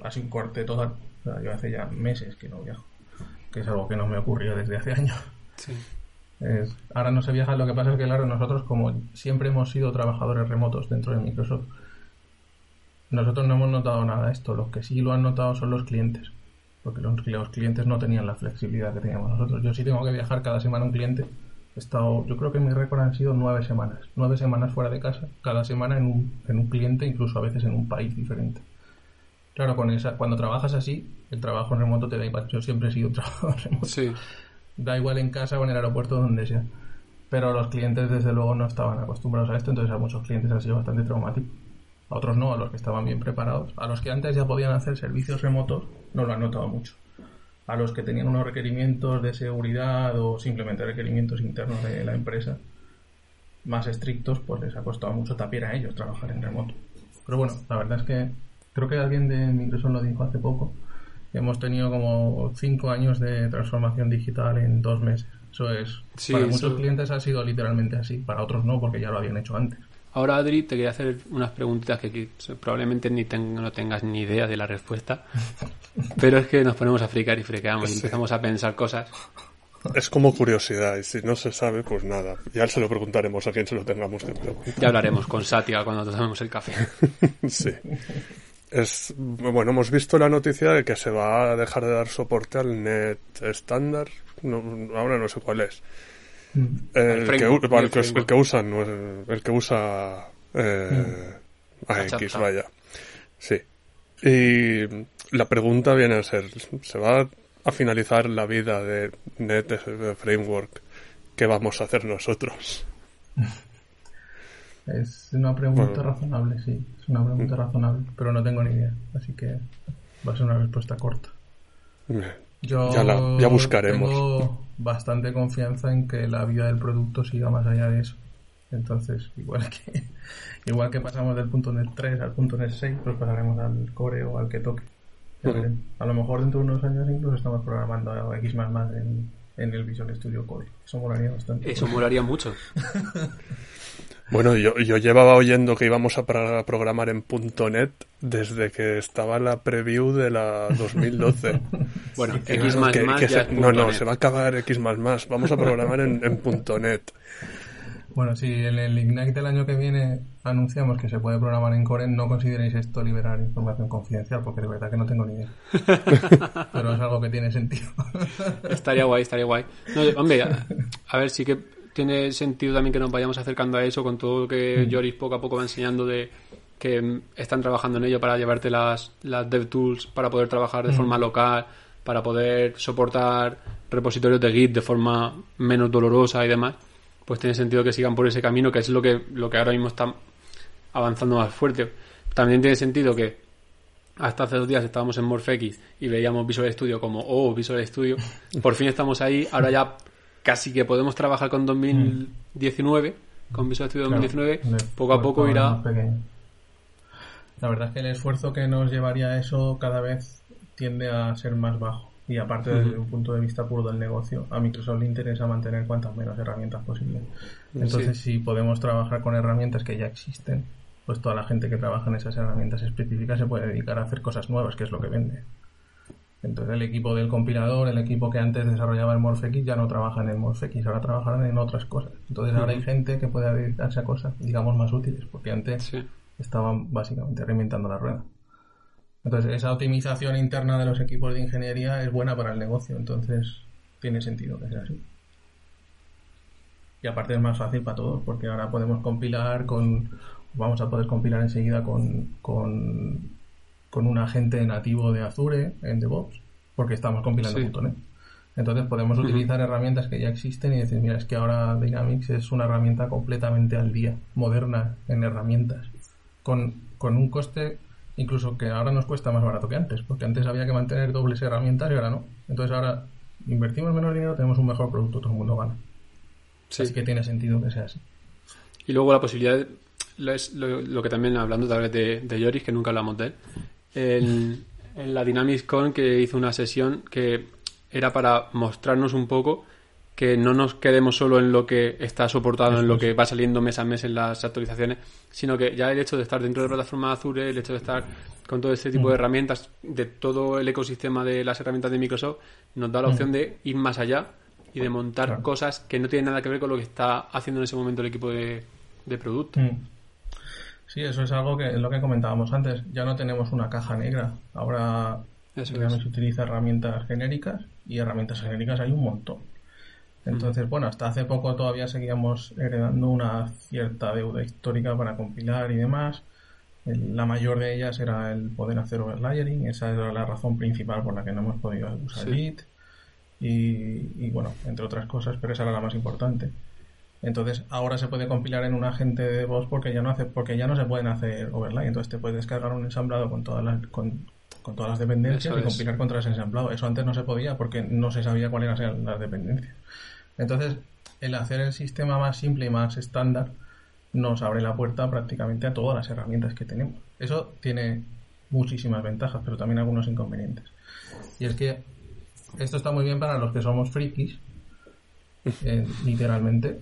ha sido un corte total. O sea, yo hace ya meses que no viajo, que es algo que no me ocurrió desde hace años. Sí. Es- ahora no se viaja, lo que pasa es que, claro, nosotros como siempre hemos sido trabajadores remotos dentro de Microsoft, nosotros no hemos notado nada de esto. Los que sí lo han notado son los clientes, porque los, los clientes no tenían la flexibilidad que teníamos nosotros. Yo sí tengo que viajar cada semana a un cliente. He estado, yo creo que mi récord han sido nueve semanas. Nueve semanas fuera de casa, cada semana en un, en un cliente, incluso a veces en un país diferente. Claro, con esa, cuando trabajas así, el trabajo en remoto te da igual. Yo siempre he sido trabajador remoto Sí. da igual en casa o en el aeropuerto donde sea. Pero los clientes desde luego no estaban acostumbrados a esto, entonces a muchos clientes ha sido bastante traumático. A otros no, a los que estaban bien preparados. A los que antes ya podían hacer servicios remotos no lo han notado mucho. A los que tenían unos requerimientos de seguridad o simplemente requerimientos internos de la empresa más estrictos, pues les ha costado mucho también a ellos trabajar en remoto. Pero bueno, la verdad es que creo que alguien de Microsoft lo dijo hace poco. Hemos tenido como cinco años de transformación digital en dos meses. Eso es. Sí, para eso- muchos clientes ha sido literalmente así, para otros no, porque ya lo habían hecho antes. Ahora, Adri, te quería hacer unas preguntitas que aquí probablemente ni ten- no tengas ni idea de la respuesta. Pero es que nos ponemos a fricar y friqueamos y empezamos a pensar cosas. Es como curiosidad, y si no se sabe, pues nada. Ya se lo preguntaremos a quien se lo tengamos que preguntar. Ya hablaremos con Satya cuando tomemos el café. Sí. Es, bueno, hemos visto la noticia de que se va a dejar de dar soporte al net estándar. No, ahora no sé cuál es. El, que, el que- el que usan, el que usa eh, AX, Chapter. vaya. Sí. Y la pregunta viene a ser, ¿se va a finalizar la vida de Net de Framework? ¿Qué vamos a hacer nosotros? Es una pregunta Bueno. razonable, sí. Es una pregunta razonable, pero no tengo ni idea. Así que va a ser una respuesta corta. Yo Ya la- ya buscaremos. Tengo bastante confianza en que la vida del producto siga más allá de eso. Entonces, igual que igual que pasamos del punto .NET 3 al punto .NET 6, pues pasaremos al core o al que toque. A lo mejor dentro de unos años incluso estamos programando X++ en, en el Visual Studio Code. Eso molaría bastante. Eso molaría mucho. Bueno, yo, yo llevaba oyendo que íbamos a programar en .NET desde que estaba la preview de la 2012. Bueno, Que- X que- que ya se- es no, no, se va a acabar X++. Vamos a programar en, en .NET. Bueno, si en el Ignite del año que viene anunciamos que se puede programar en Core, no consideréis esto liberar información confidencial, porque de verdad que no tengo ni idea. Pero es algo que tiene sentido. Estaría guay, estaría guay. No, hombre, a, a ver, sí que tiene sentido también que nos vayamos acercando a eso con todo lo que Joris poco a poco va enseñando de que mm, están trabajando en ello para llevarte las, las DevTools para poder trabajar de forma local, para poder soportar repositorios de Git de forma menos dolorosa y demás. Pues tiene sentido que sigan por ese camino, que es lo que, lo que ahora mismo está avanzando más fuerte. También tiene sentido que hasta hace dos días estábamos en MorphX y veíamos Visual Studio como, oh, Visual Studio. Por fin estamos ahí. Ahora ya casi que podemos trabajar con 2019, con Visual Studio 2019. Claro, poco a poco irá. La verdad es que el esfuerzo que nos llevaría a eso cada vez tiende a ser más bajo. Y aparte, desde un punto de vista puro del negocio, a Microsoft le interesa mantener cuantas menos herramientas posible. Entonces, si podemos trabajar con herramientas que ya existen, pues toda la gente que trabaja en esas herramientas específicas se puede dedicar a hacer cosas nuevas, que es lo que vende. Entonces, el equipo del compilador, el equipo que antes desarrollaba el MorphX, ya no trabaja en el MorphX, ahora trabajarán en otras cosas. Entonces, ahora hay gente que puede dedicarse a cosas, digamos, más útiles, porque antes Sí. estaban básicamente reinventando la rueda. Entonces, esa optimización interna de los equipos de ingeniería es buena para el negocio, entonces tiene sentido que sea así. Y aparte es más fácil para todos, porque ahora podemos compilar con. Vamos a poder compilar enseguida con, con, con un agente nativo de Azure en DevOps, porque estamos compilando Sí. .NET. Entonces podemos utilizar herramientas que ya existen y decir, mira, es que ahora Dynamics es una herramienta completamente al día, moderna en herramientas, con, con un coste incluso que ahora nos cuesta más barato que antes, porque antes había que mantener dobles herramientas y ahora no. Entonces ahora invertimos menos dinero, tenemos un mejor producto, todo el mundo gana. Sí. Así que tiene sentido que sea así. Y luego la posibilidad, lo, lo, que también hablando tal vez de, de Joris, que nunca hablamos de él, en, en la Dynamics Con que hizo una sesión que era para mostrarnos un poco que no nos quedemos solo en lo que está soportado, en lo que va saliendo mes a mes en las actualizaciones, sino que ya el hecho de estar dentro de la plataforma Azure, el hecho de estar con todo este tipo de herramientas, de todo el ecosistema de las herramientas de Microsoft, nos da la opción de ir más allá y de montar Claro. cosas que no tienen nada que ver con lo que está haciendo en ese momento el equipo de, de producto. Mm. Sí, eso es algo que es lo que comentábamos antes. Ya no tenemos una caja negra. Ahora Eso es. utiliza herramientas genéricas y herramientas genéricas hay un montón. Entonces, bueno, hasta hace poco todavía seguíamos heredando una cierta deuda histórica para compilar y demás. La mayor de ellas era el poder hacer overlayering. Esa era la razón principal por la que no hemos podido usar Sí. Git. Y, y, bueno, entre otras cosas, pero esa era la más importante. Entonces, ahora se puede compilar en un agente de voz porque ya no hace, porque ya no se pueden hacer overlay. Entonces te puedes descargar un ensamblado con todas las, con, con todas las dependencias Eso y es. compilar contra ese ensamblado. Eso antes no se podía porque no se sabía cuáles eran las dependencias. Entonces, el hacer el sistema más simple y más estándar nos abre la puerta prácticamente a todas las herramientas que tenemos. Eso tiene muchísimas ventajas, pero también algunos inconvenientes. Y es que esto está muy bien para los que somos frikis, eh, literalmente.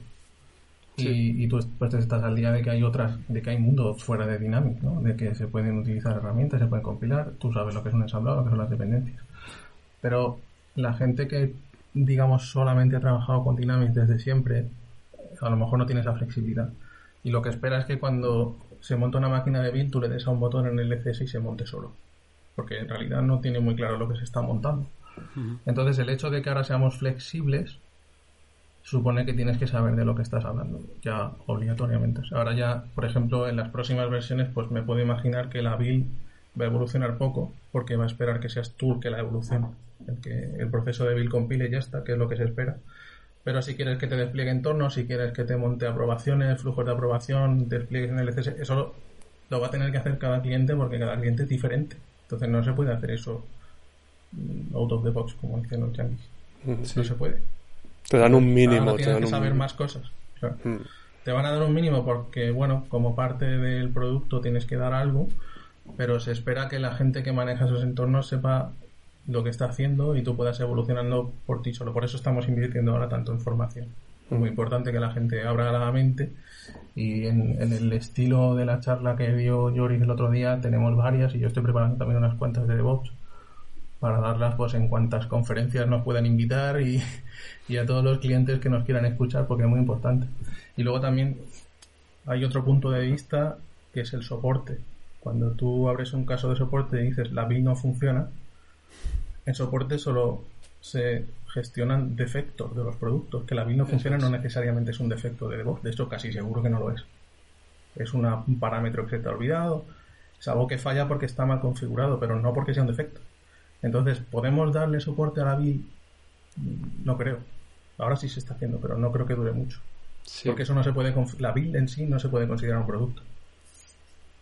Y, y, tú pues estás al día de que hay otras, de que hay mundos fuera de Dynamics, ¿no? De que se pueden utilizar herramientas, se pueden compilar, tú sabes lo que es un ensamblado, lo que son las dependencias. Pero la gente que, digamos, solamente ha trabajado con Dynamics desde siempre, a lo mejor no tiene esa flexibilidad. Y lo que espera es que cuando se monta una máquina de build, tú le des a un botón en el ECS y se monte solo. Porque en realidad no tiene muy claro lo que se está montando. Entonces, el hecho de que ahora seamos flexibles supone que tienes que saber de lo que estás hablando, ya obligatoriamente. Ahora ya, por ejemplo, en las próximas versiones, pues me puedo imaginar que la build va a evolucionar poco, porque va a esperar que seas tú el que la evolucione, el que el proceso de build compile y ya está, que es lo que se espera. Pero si quieres que te despliegue entornos, si quieres que te monte aprobaciones, flujos de aprobación, despliegues en el ECS, eso lo, va a tener que hacer cada cliente porque cada cliente es diferente. Entonces no se puede hacer eso mm, out of the box, como dicen los yankees. No se puede. Te dan un mínimo. Tienes que saber más cosas. Te van a dar un mínimo porque, bueno, como parte del producto tienes que dar algo, pero se espera que la gente que maneja esos entornos sepa lo que está haciendo y tú puedas evolucionando por ti solo. Por eso estamos invirtiendo ahora tanto en formación. Es muy importante que la gente abra la mente y en, el estilo de la charla que dio Joris el otro día tenemos varias y yo estoy preparando también unas cuantas de DevOps para darlas pues en cuantas conferencias nos puedan invitar y, y a todos los clientes que nos quieran escuchar porque es muy importante. Y luego también hay otro punto de vista que es el soporte. Cuando tú abres un caso de soporte y dices la BIM no funciona, en soporte solo se gestionan defectos de los productos. Que la BIM no funciona no necesariamente es un defecto de DevOps, de hecho casi seguro que no lo es. Es un parámetro que se te ha olvidado, es algo que falla porque está mal configurado, pero no porque sea un defecto. Entonces, ¿podemos darle soporte a la BIM? No creo. Ahora sí se está haciendo, pero no creo que dure mucho. Porque eso no se puede, la build en sí no se puede considerar un producto.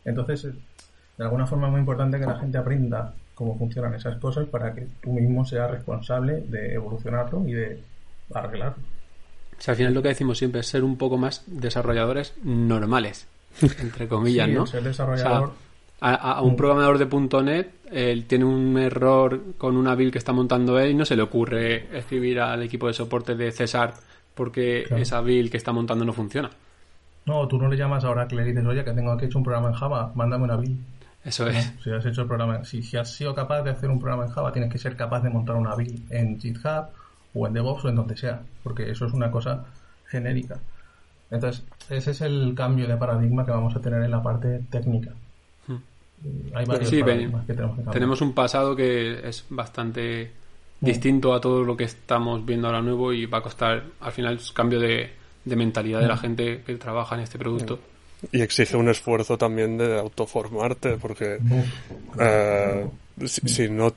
Entonces, de alguna forma es muy importante que la gente aprenda cómo funcionan esas cosas para que tú mismo seas responsable de evolucionarlo y de arreglarlo. O sea, al final lo que decimos siempre es ser un poco más desarrolladores normales, entre comillas, ¿no? Ser desarrollador. A, un programador de .NET él tiene un error con una build que está montando él y no se le ocurre escribir al equipo de soporte de César porque esa build que está montando no funciona. No, tú no le llamas a Oracle y le dices, oye, que tengo aquí hecho un programa en Java, mándame una build. Eso es. Si has hecho el programa, si, si, has sido capaz de hacer un programa en Java, tienes que ser capaz de montar una build en GitHub o en DevOps o en donde sea, porque eso es una cosa genérica. Entonces, ese es el cambio de paradigma que vamos a tener en la parte técnica. Hay varios sí, que tenemos que Tenemos un pasado que es bastante distinto a todo lo que estamos viendo ahora nuevo y va a costar al final el cambio de, mentalidad de la hmm. gente que trabaja en este producto. Y exige un esfuerzo también de autoformarte, porque eh, si, no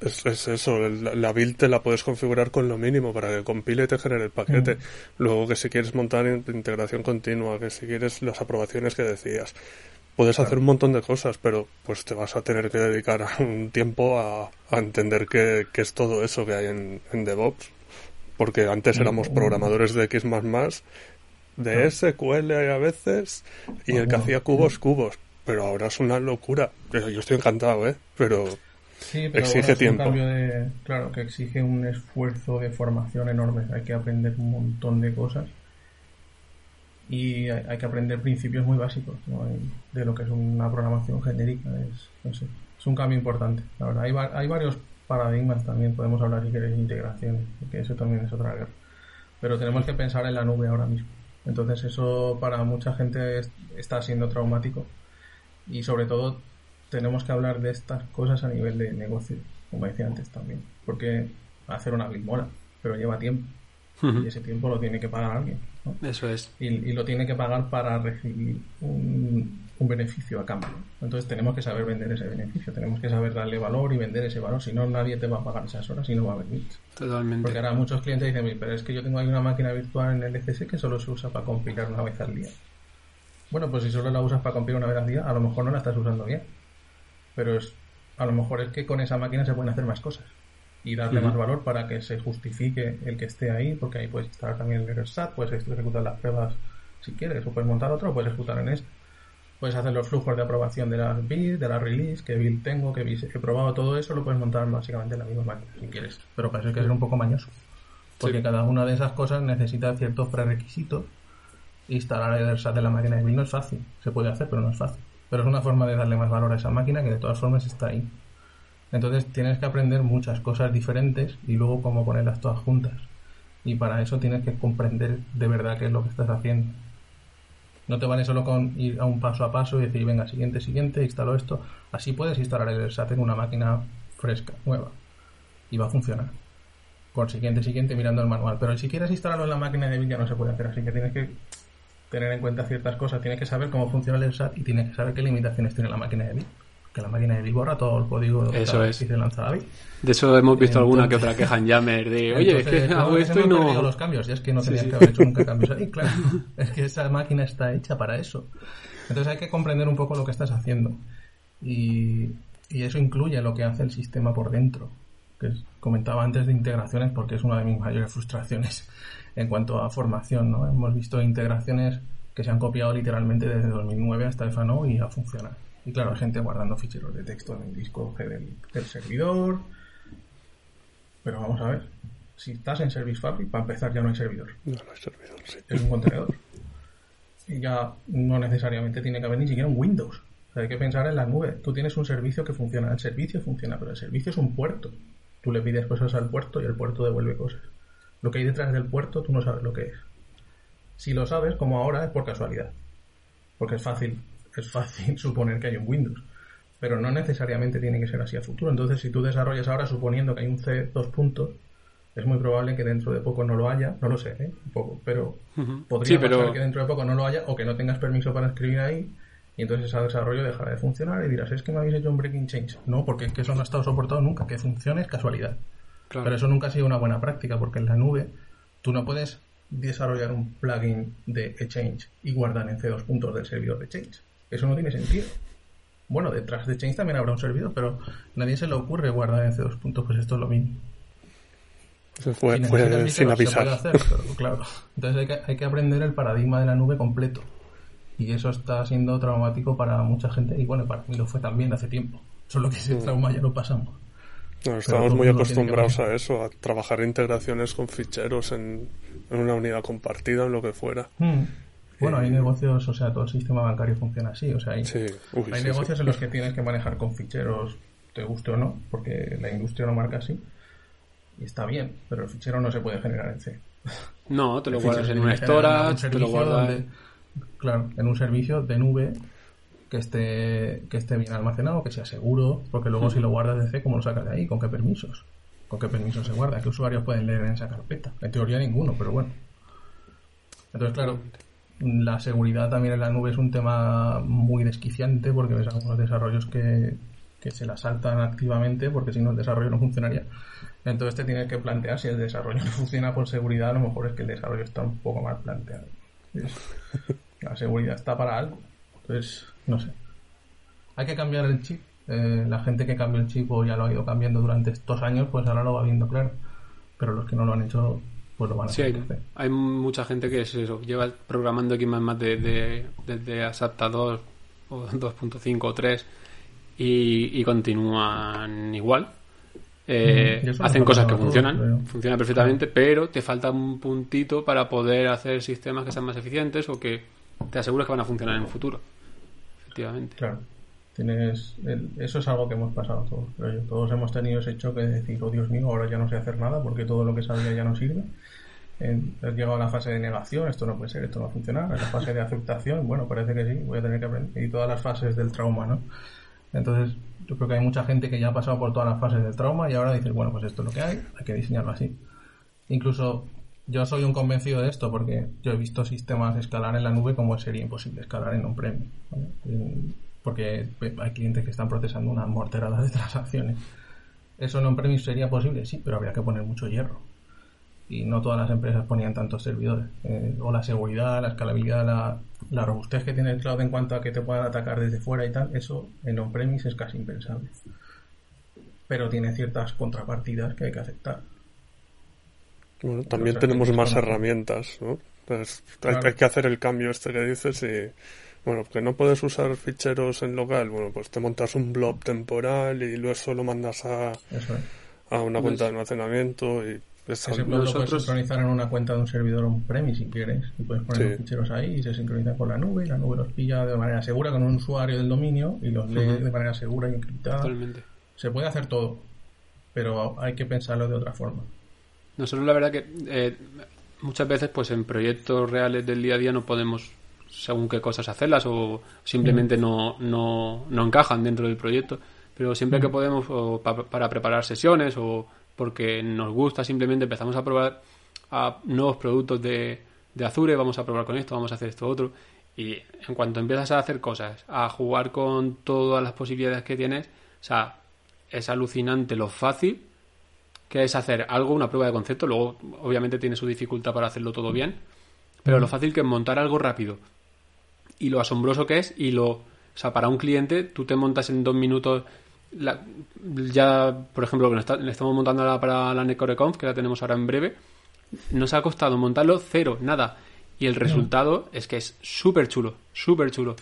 es, eso, la, build te la puedes configurar con lo mínimo para que compile y te genere el paquete. Luego que si quieres montar integración continua, que si quieres las aprobaciones que decías, puedes hacer un montón de cosas, pero pues te vas a tener que dedicar un tiempo a, entender qué, es todo eso que hay en, en DevOps. Porque antes éramos programadores de X de SQL a veces y el que hacía cubos, cubos. Pero ahora es una locura. Yo estoy encantado, ¿eh? Pero, exige tiempo. claro, que exige un esfuerzo de formación enorme. Hay que aprender un montón de cosas y hay, que aprender principios muy básicos de lo que es una programación genérica. Es, es un cambio importante. La verdad, hay, hay varios paradigmas también. Podemos hablar si queréis de integración, que eso también es otra guerra. Pero tenemos que pensar en la nube ahora mismo. Entonces eso para mucha gente está siendo traumático y sobre todo tenemos que hablar de estas cosas a nivel de negocio, como decía antes también, porque hacer una build pero lleva tiempo y ese tiempo lo tiene que pagar alguien. Eso es. Y, lo tiene que pagar para recibir un, beneficio a cambio. Entonces tenemos que saber vender ese beneficio, tenemos que saber darle valor y vender ese valor, si no nadie te va a pagar esas horas y no va a venir. Totalmente. Porque ahora muchos clientes dicen, pero es que yo tengo ahí una máquina virtual en el ECS que solo se usa para compilar una vez al día. Bueno, pues si solo la usas para compilar una vez al día, a lo mejor no la estás usando bien. Pero es, a lo mejor es que con esa máquina se pueden hacer más cosas y darle más valor para que se justifique el que esté ahí, porque ahí puedes instalar también el RSAT, puedes ejecutar las pruebas si quieres, o puedes montar otro, o puedes ejecutar en este. Puedes hacer los flujos de aprobación de las build, de la release, qué build tengo, qué he probado todo eso, lo puedes montar básicamente en la misma máquina si quieres. Pero para eso hay que ser un poco mañoso. Porque cada una de esas cosas necesita ciertos prerequisitos. Instalar el SAT de la máquina de vino es fácil, se puede hacer, pero no es fácil. Pero es una forma de darle más valor a esa máquina que de todas formas está ahí. Entonces tienes que aprender muchas cosas diferentes y luego cómo ponerlas todas juntas. Y para eso tienes que comprender de verdad qué es lo que estás haciendo. No te vale solo con ir a un paso a paso y decir, venga, siguiente, siguiente, instalo esto. Así puedes instalar el SAT en una máquina fresca, nueva. Y va a funcionar. Por siguiente, siguiente, mirando el manual. Pero si quieres instalarlo en la máquina de ya no se puede hacer así, que tienes que tener en cuenta ciertas cosas. Tienes que saber cómo funciona el SAT y tienes que saber qué limitaciones tiene la máquina de que la máquina de Bit borra todo el código eso es. que se lanza De eso hemos visto alguna que otra queja en Yammer de, oye, es que hago esto y no... los cambios, y es que no tenías que haber hecho nunca cambios ahí, claro. es que esa máquina está hecha para eso. Entonces hay que comprender un poco lo que estás haciendo. Y, y eso incluye lo que hace el sistema por dentro. Que comentaba antes de integraciones porque es una de mis mayores frustraciones en cuanto a formación, ¿no? Hemos visto integraciones que se han copiado literalmente desde 2009 hasta FANO y ha funcionado. Y claro, hay gente guardando ficheros de texto en el disco del, servidor. Pero vamos a ver. Si estás en Service Fabric, para empezar ya no hay servidor. No, hay servidor, sí. Es un contenedor. Y ya no necesariamente tiene que haber ni siquiera un Windows. hay que pensar en la nube. Tú tienes un servicio que funciona. El servicio funciona, pero el servicio es un puerto. Tú le pides cosas al puerto y el puerto devuelve cosas. Lo que hay detrás del puerto tú no sabes lo que es. Si lo sabes, como ahora, es por casualidad. Porque es fácil es fácil suponer que hay un Windows, pero no necesariamente tiene que ser así a futuro. Entonces, si tú desarrollas ahora suponiendo que hay un C dos puntos, es muy probable que dentro de poco no lo haya, no lo sé, ¿eh? un poco, pero podría pasar que dentro de poco no lo haya o que no tengas permiso para escribir ahí y entonces ese desarrollo dejará de funcionar y dirás, es que me habéis hecho un breaking change. No, porque es que eso no ha estado soportado nunca, que funcione es casualidad. Pero eso nunca ha sido una buena práctica porque en la nube tú no puedes desarrollar un plugin de Exchange y guardar en C2 puntos del servidor de Exchange. Eso no tiene sentido. Bueno, detrás de Change también habrá un servidor, pero nadie se le ocurre guardar en C2 puntos, pues esto es lo mismo. Se fue, sin avisar. claro. Entonces hay que, hay que aprender el paradigma de la nube completo. Y eso está siendo traumático para mucha gente. Y bueno, para mí lo fue también hace tiempo. Solo que ese mm. trauma ya lo pasamos. estamos muy acostumbrados a eso, a trabajar integraciones con ficheros en, una unidad compartida, en lo que fuera. Mm. Bueno, hay negocios, o sea, todo el sistema bancario funciona así. O sea, hay, hay negocios en los que tienes que manejar con ficheros, te guste o no, porque la industria lo marca así. Y está bien, pero el fichero no se puede generar en C. No, te lo guardas en un storage, te lo guardas. claro, en un servicio de nube que esté, que esté bien almacenado, que sea seguro, porque luego si lo guardas de C, ¿cómo lo sacas de ahí? ¿Con qué permisos? ¿Con qué permisos se guarda? ¿Qué usuarios pueden leer en esa carpeta? En teoría ninguno, pero bueno. Entonces, claro, la seguridad también en la nube es un tema muy desquiciante porque ves algunos desarrollos que, se la saltan activamente porque si no el desarrollo no funcionaría. Entonces te tienes que plantear si el desarrollo no funciona por seguridad, a lo mejor es que el desarrollo está un poco mal planteado. La seguridad está para algo. Entonces, no sé. Hay que cambiar el chip. Eh, la gente que cambió el chip o ya lo ha ido cambiando durante estos años, pues ahora lo va viendo claro. Pero los que no lo han hecho pues lo van a sí, hay, mucha gente que es eso, lleva programando X más de, desde ASAPTA 2 o 2.5 o 3 y, continúan igual. Eh, hacen cosas que funcionan, funcionan perfectamente, pero te falta un puntito para poder hacer sistemas que sean más eficientes o que te asegures que van a funcionar en el futuro. Efectivamente. Claro. Tienes, eso es algo que hemos pasado todos. todos hemos tenido ese choque de decir, oh Dios mío, ahora ya no sé hacer nada porque todo lo que sabía ya no sirve. Has llegado a la fase de negación, esto no puede ser, esto no va. En la fase de aceptación, bueno, parece que sí, voy a tener que aprender. Y todas las fases del trauma, ¿no? Entonces, yo creo que hay mucha gente que ya ha pasado por todas las fases del trauma y ahora dice, bueno, pues esto es lo que hay, hay que diseñarlo así. Incluso yo soy un convencido de esto porque yo he visto sistemas escalar en la nube como sería imposible escalar en un premio porque hay clientes que están procesando una morterada de transacciones. ¿Eso en on-premise sería posible? Sí, pero habría que poner mucho hierro. Y no todas las empresas ponían tantos servidores. Eh, o la seguridad, la escalabilidad, la, la, robustez que tiene el cloud en cuanto a que te puedan atacar desde fuera y tal, eso en on-premise es casi impensable. Pero tiene ciertas contrapartidas que hay que aceptar. Bueno, también tenemos más herramientas, ¿no? Pues hay, que hacer el cambio este que dices y bueno, porque no puedes usar ficheros en local, bueno, pues te montas un blob temporal y luego solo mandas a, a una cuenta de almacenamiento y Es Ese algo- lo puedes Nosotros- sincronizar en una cuenta de un servidor on-premise si quieres. Y puedes poner Sí. los ficheros ahí y se sincroniza con la nube. Y la nube los pilla de manera segura con un usuario del dominio y los lee de manera segura y encriptada. Totalmente. Se puede hacer todo, pero hay que pensarlo de otra forma. Nosotros la verdad que eh, muchas veces pues en proyectos reales del día a día no podemos según qué cosas hacerlas o simplemente no, no, no encajan dentro del proyecto. Pero siempre que podemos o pa- para preparar sesiones o porque nos gusta simplemente empezamos a probar a nuevos productos de, de Azure, vamos a probar con esto, vamos a hacer esto otro. Y en cuanto empiezas a hacer cosas, a jugar con todas las posibilidades que tienes, o sea, es alucinante lo fácil que es hacer algo, una prueba de concepto, luego obviamente tiene su dificultad para hacerlo todo bien, pero lo fácil que es montar algo rápido y lo asombroso que es y lo, o sea, para un cliente tú te montas en dos minutos la- ya, por ejemplo, que le está- le estamos montando ahora para la NecoreConf, que la tenemos ahora en breve, nos ha costado montarlo cero, nada. Y el resultado es que es súper chulo, súper chulo.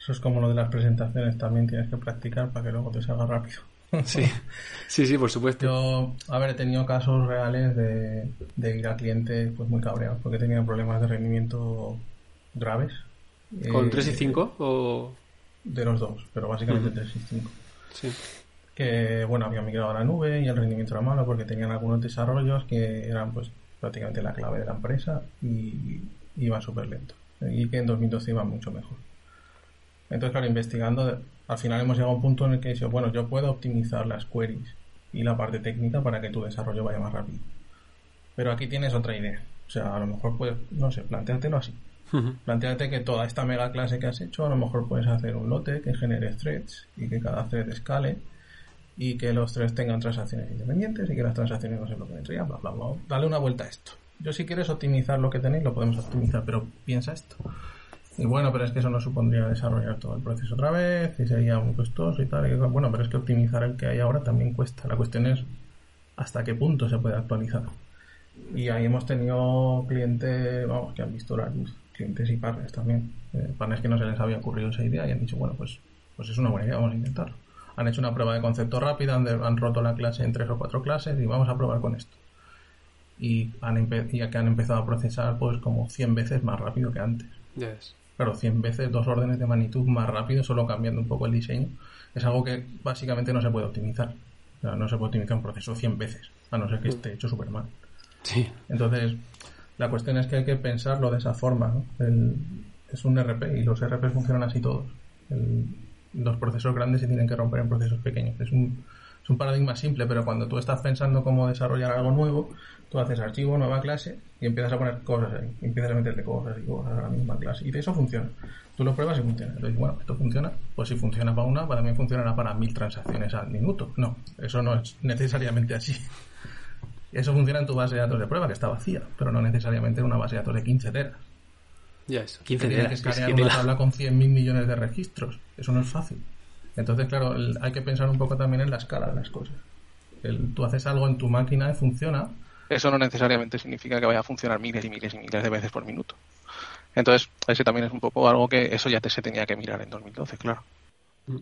Eso es como lo de las presentaciones, también tienes que practicar para que luego te salga rápido. Sí, sí, sí, por supuesto. Yo, a ver, he tenido casos reales de, de ir a clientes pues muy cabreados porque tenían problemas de rendimiento graves. ¿Con Eh, 3 y 5 o...? De los dos, pero básicamente Ujú. 3 y 5. Sí. Que, bueno, habían migrado a la nube y el rendimiento era malo porque tenían algunos desarrollos que eran pues prácticamente la clave de la empresa y iba súper lento. Y que en 2012 iba mucho mejor. Entonces, claro, investigando, al final hemos llegado a un punto en el que he dicho, bueno, yo puedo optimizar las queries y la parte técnica para que tu desarrollo vaya más rápido. Pero aquí tienes otra idea. O sea, a lo mejor puedes, no sé, planteártelo así. Planteate que toda esta mega clase que has hecho, a lo mejor puedes hacer un lote que genere threads y que cada thread escale y que los threads tengan transacciones independientes y que las transacciones no se bloqueen bla, bla, bla. Dale una vuelta a esto. Yo si quieres optimizar lo que tenéis, lo podemos optimizar, pero piensa esto. Y bueno, pero es que eso nos supondría desarrollar todo el proceso otra vez y sería muy costoso y tal. Y bueno, pero es que optimizar el que hay ahora también cuesta. La cuestión es hasta qué punto se puede actualizar. Y ahí hemos tenido clientes, vamos, que han visto la luz, clientes y partners también. Eh, partners que no se les había ocurrido esa idea y han dicho, bueno, pues, pues es una buena idea, vamos a intentarlo. Han hecho una prueba de concepto rápida, han, han roto la clase en tres o cuatro clases y vamos a probar con esto. Y, han y que han empezado a procesar pues como 100 veces más rápido que antes. Yes. Claro, 100 veces, dos órdenes de magnitud más rápido, solo cambiando un poco el diseño. Es algo que básicamente no se puede optimizar. O sea, no se puede optimizar un proceso 100 veces, a no ser que esté hecho súper mal. Sí. Entonces, la cuestión es que hay que pensarlo de esa forma. El- es un RP y los RP funcionan así todos. El- los procesos grandes se tienen que romper en procesos pequeños. Es un, es un paradigma simple, pero cuando tú estás pensando cómo desarrollar algo nuevo, tú haces archivo, nueva clase y empiezas a poner cosas ahí. Empiezas a meterle cosas y cosas a la misma clase. Y de eso funciona. Tú lo pruebas y funciona. Entonces, bueno, esto funciona. Pues si funciona para una, pues también funcionará para mil transacciones al minuto. No, eso no es necesariamente así. Eso funciona en tu base de datos de prueba, que está vacía, pero no necesariamente en una base de datos de 15 teras. Yes. Que 15 tiene que es escanear que una tabla con 100.000 millones de registros. Eso no es fácil. Entonces, claro, el- hay que pensar un poco también en la escala de las cosas. El- tú haces algo en tu máquina y funciona, Eso no necesariamente significa que vaya a funcionar miles y miles y miles de veces por minuto. Entonces, ese también es un poco algo que eso ya te se tenía que mirar en 2012, claro. Mm.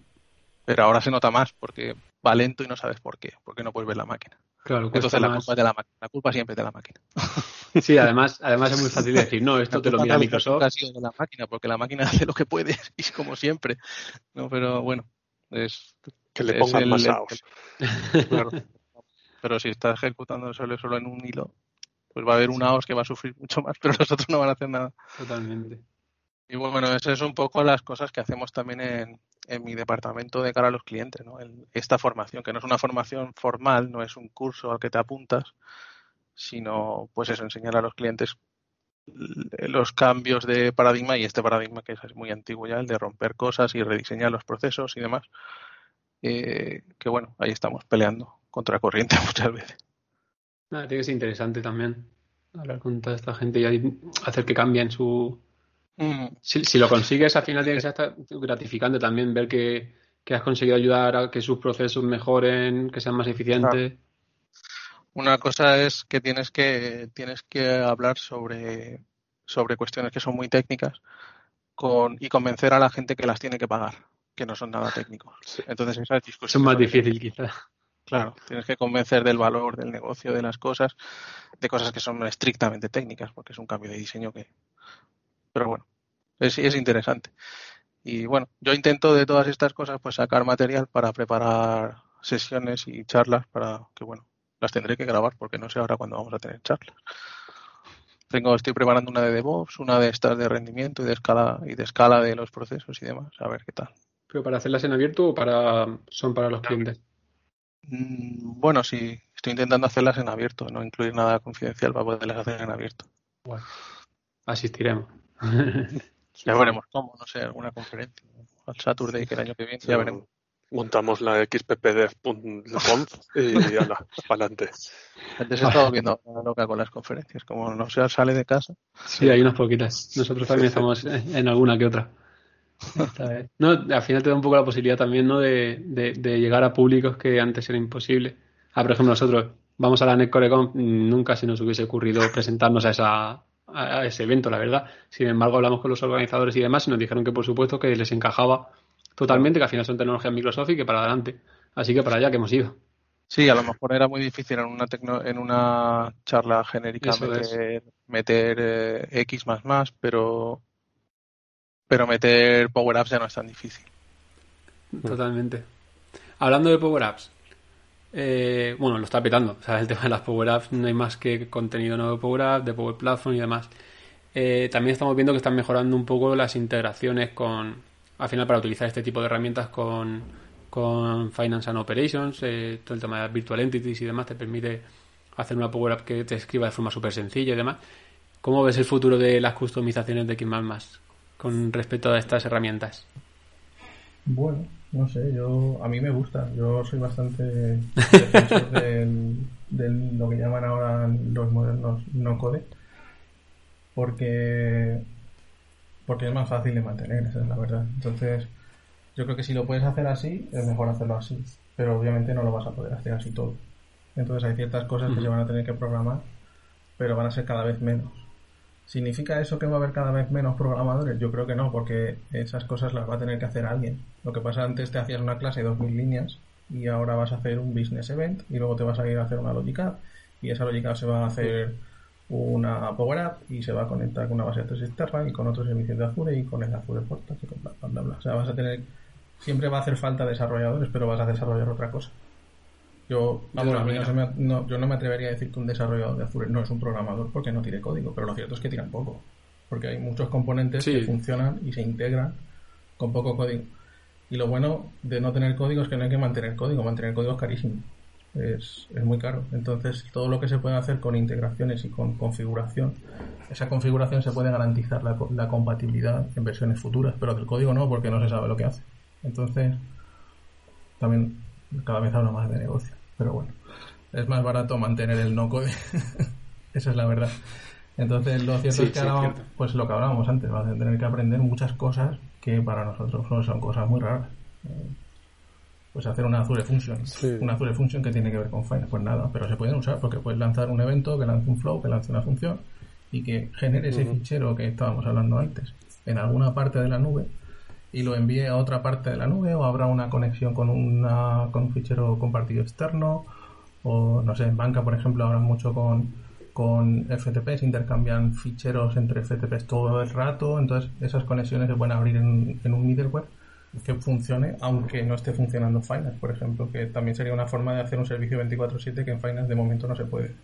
Pero ahora se nota más porque va lento y no sabes por qué, porque no puedes ver la máquina. Claro, Entonces la culpa de la máquina. La culpa siempre es de la máquina. Sí, además, además es muy fácil decir, no, esto La te lo mira nunca Microsoft. ha sido de la máquina, porque la máquina hace lo que puede y como siempre. No, pero bueno, es Que le pongan el- más. Claro. Pero si estás ejecutando solo, solo en un hilo, pues va a haber una OS que va a sufrir mucho más, pero los otros no van a hacer nada. Totalmente. Y bueno, esas son un poco las cosas que hacemos también en, en mi departamento de cara a los clientes, ¿no? El- esta formación, que no es una formación formal, no es un curso al que te apuntas, sino pues eso, enseñar a los clientes los cambios de paradigma y este paradigma que es muy antiguo ya, el de romper cosas y rediseñar los procesos y demás. Eh, que bueno, ahí estamos peleando contra corriente muchas veces. Nada, tiene interesante también hablar con toda esta gente y hacer que cambien su... Si, si lo consigues, al final tiene que ser gratificante también ver que, que has conseguido ayudar a que sus procesos mejoren, que sean más eficientes. Una cosa es que tienes que tienes que hablar sobre, sobre cuestiones que son muy técnicas con, y convencer a la gente que las tiene que pagar, que no son nada técnicos. Entonces esa Eso discusión es más difícil, quizás. Claro, tienes que convencer del valor del negocio, de las cosas, de cosas que son estrictamente técnicas, porque es un cambio de diseño que... Pero bueno, es, es interesante. Y bueno, yo intento de todas estas cosas pues sacar material para preparar sesiones y charlas para que, bueno, las tendré que grabar porque no sé ahora cuándo vamos a tener charlas. Tengo, estoy preparando una de DevOps, una de estas de rendimiento y de escala y de escala de los procesos y demás, a ver qué tal. ¿Pero para hacerlas en abierto o para son para los clientes? Mm, bueno, sí, estoy intentando hacerlas en abierto, no incluir nada confidencial para poderlas hacer en abierto. Bueno, asistiremos. Ya veremos cómo, no sé, alguna conferencia al Saturday que el año que viene, ya veremos. Montamos la xppdev.conf y ala, para adelante. Antes he estado viendo loca con las conferencias, como no se sale de casa. Sí, hay unas poquitas. Nosotros también estamos en alguna que otra. No, al final te da un poco la posibilidad también ¿no? de, de, llegar a públicos que antes era imposible. Ah, por ejemplo, nosotros vamos a la NetCoreCon, nunca se nos hubiese ocurrido presentarnos a, esa, a ese evento, la verdad. Sin embargo, hablamos con los organizadores y demás y nos dijeron que por supuesto que les encajaba totalmente, que al final son tecnologías Microsoft y que para adelante. Así que para allá que hemos ido. Sí, a lo mejor era muy difícil en una en una charla genérica meter, eh, X más más, pero pero meter Power Apps ya no es tan difícil. Totalmente. Hablando de Power Apps, eh, bueno, lo está petando. O el tema de las Power Apps, no hay más que contenido nuevo de Power Apps, de Power Platform y demás. Eh, también estamos viendo que están mejorando un poco las integraciones con, al final, para utilizar este tipo de herramientas con, con Finance and Operations, eh, todo el tema de Virtual Entities y demás, te permite hacer una Power App que te escriba de forma súper sencilla y demás. ¿Cómo ves el futuro de las customizaciones de más con respecto a estas herramientas? Bueno, no sé, yo a mí me gusta. Yo soy bastante defensor de lo que llaman ahora los modernos no code, porque porque es más fácil de mantener, esa es la verdad. Entonces, yo creo que si lo puedes hacer así, es mejor hacerlo así, pero obviamente no lo vas a poder hacer así todo. Entonces hay ciertas cosas que se van a tener que programar, pero van a ser cada vez menos. ¿Significa eso que va a haber cada vez menos programadores? Yo creo que no, porque esas cosas las va a tener que hacer alguien. Lo que pasa antes te hacías una clase de 2.000 líneas y ahora vas a hacer un business event y luego te vas a ir a hacer una logic app y esa logic app se va a hacer una Power App y se va a conectar con una base de datos externa y con otros servicios de Azure y con el Azure Portal y con bla, bla, bla, O sea, vas a tener, siempre va a hacer falta desarrolladores, pero vas a desarrollar otra cosa. Yo, vamos, a mí no, yo no me atrevería a decir que un desarrollador de Azure no es un programador porque no tiene código, pero lo cierto es que tiran poco. Porque hay muchos componentes que funcionan y se integran con poco código. Y lo bueno de no tener código es que no hay que mantener código. Mantener código es carísimo es, es, muy caro. Entonces, todo lo que se puede hacer con integraciones y con configuración, esa configuración se puede garantizar la, la compatibilidad en versiones futuras, pero del código no, porque no se sabe lo que hace. Entonces, también cada vez habla más de negocio, pero bueno, es más barato mantener el no code. Esa es la verdad. Entonces, lo cierto es que ahora, pues lo que hablábamos antes, vas a tener que aprender muchas cosas que para nosotros son cosas muy raras pues hacer una Azure Function. Una Azure Function que tiene que ver con Finance. Pues nada, pero se pueden usar porque puedes lanzar un evento que lance un flow, que lance una función y que genere ese fichero que estábamos hablando antes en alguna parte de la nube y lo envíe a otra parte de la nube o habrá una conexión con, una, con un fichero compartido externo o no sé, en banca por ejemplo ahora mucho con, con FTPs, intercambian ficheros entre FTPs todo el rato, entonces esas conexiones se pueden abrir en, en un middleware que funcione aunque no esté funcionando Finance, por ejemplo, que también sería una forma de hacer un servicio 24/7 que en Finance de momento no se puede.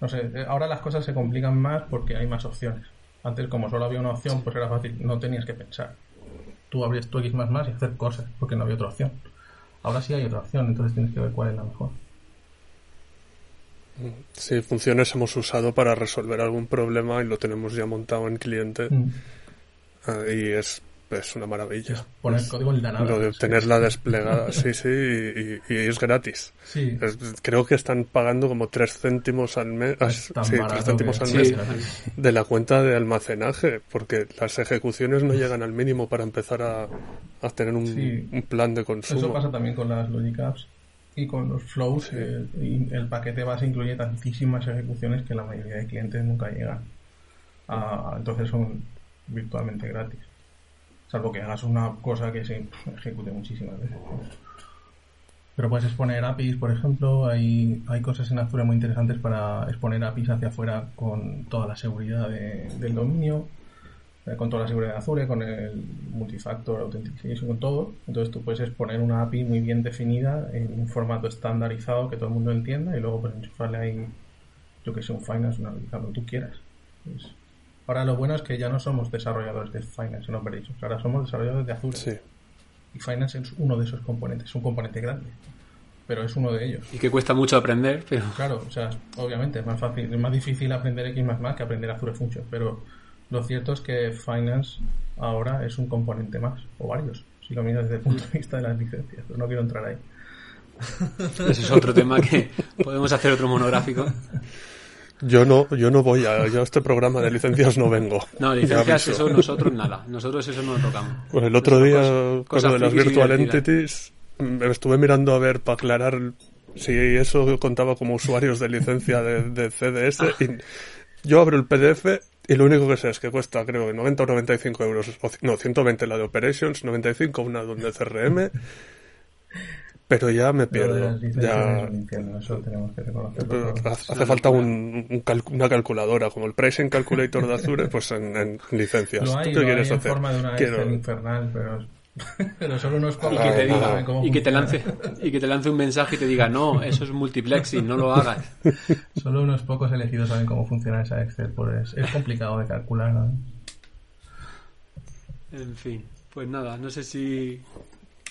No sé, eh, ahora las cosas se complican más porque hay más opciones. Antes, como solo había una opción, pues era fácil, no tenías que pensar. Tú abrías tu X y hacer cosas, porque no había otra opción. Ahora sí hay otra opción, entonces tienes que ver cuál es la mejor. Sí, funciones hemos usado para resolver algún problema y lo tenemos ya montado en cliente. Mm. Ah, y es es una maravilla. Poner código en la nada. Lo de tenerla desplegada, sí, sí, y, es gratis. Sí. creo que están pagando como 3 céntimos al mes, ah, sí, 3 céntimos al mes de la cuenta de almacenaje, porque las ejecuciones no llegan al mínimo para empezar a, a tener un, plan de consumo. Eso pasa también con las Logic Apps y con los flows. El, el paquete base incluye tantísimas ejecuciones que la mayoría de clientes nunca llegan. A, entonces son virtualmente gratis. Salvo que hagas una cosa que se ejecute muchísimas veces. Pero puedes exponer APIs, por ejemplo, hay, hay cosas en Azure muy interesantes para exponer APIs hacia afuera con toda la seguridad del dominio, eh, con toda la seguridad de Azure, con el multifactor authentication, con todo. Entonces tú puedes exponer una API muy bien definida en un formato estandarizado que todo el mundo entienda y luego pues enchufarle ahí, yo que sé, un finance, una lo que tú quieras. Ahora lo bueno es que ya no somos desarrolladores de finance en Operations, ahora somos desarrolladores de Azure. Sí. Y finance es uno de esos componentes, es un componente grande pero es uno de ellos. Y que cuesta mucho aprender, pero... Claro, o sea, obviamente es más fácil, es más difícil aprender X++ que aprender Azure Function, pero lo cierto es que Finance ahora es un componente más, o varios, si lo miras desde el punto de vista de las licencias, pero no quiero entrar ahí. Ese es otro tema que podemos hacer otro monográfico. Yo no, yo no voy a, yo a este programa de licencias no vengo. No, licencias eso nosotros nada, nosotros eso no lo tocamos. Pues el otro día, con lo de las virtual entities, me estuve mirando a ver para aclarar si eso contaba como usuarios de licencia de, CDS y yo abro el PDF y lo único que sé es que cuesta creo que 90 o 95 euros, no, 120 la de Operations, 95 una de CRM pero ya me pierdo. Ya... Hace falta un, una calculadora, como el Pricing Calculator de Azure, pues en, licencias. ¿Tú qué quieres hacer? forma de una Quiero... infernal, pero pero solo unos y que te diga y que te lance y que te lance un mensaje y te diga no eso es multiplexing no lo hagas solo unos pocos elegidos saben cómo funciona esa Excel pues es complicado de calcular en fin pues nada no sé si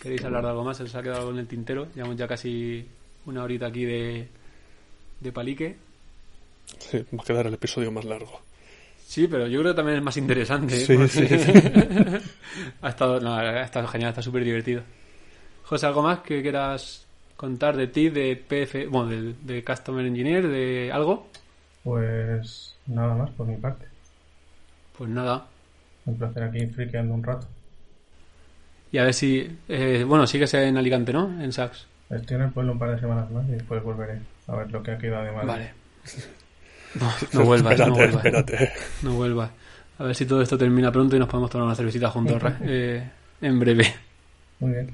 queréis hablar de algo más se os ha quedado algo en el tintero llevamos ya casi una horita aquí de de palique sí va a quedar el episodio más largo Sí, pero yo creo que también es más interesante. ¿eh? Sí, sí, ha, estado, ha estado genial, está súper divertido. José, ¿algo más que quieras contar de ti, de PF, bueno, de, de Customer Engineer, de algo? Pues nada más por mi parte. Pues nada. Un placer aquí friqueando un rato. Y a ver si. Eh, bueno, sigues en Alicante, ¿no? En Saks. Estoy en el pueblo un par de semanas más y después volveré a ver lo que ha quedado de mal. Vale. No, vuelvas, no vuelvas. No vuelvas. A ver si todo esto termina pronto y nos podemos tomar una cervecita juntos eh, en breve. Muy bien.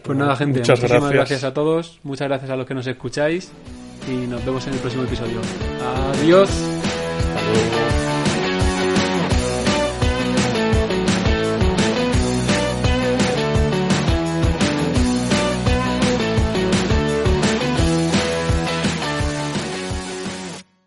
Pues nada, gente. Muchas muchísimas gracias. a todos. Muchas gracias a los que nos escucháis. Y nos vemos en el próximo episodio. Adiós.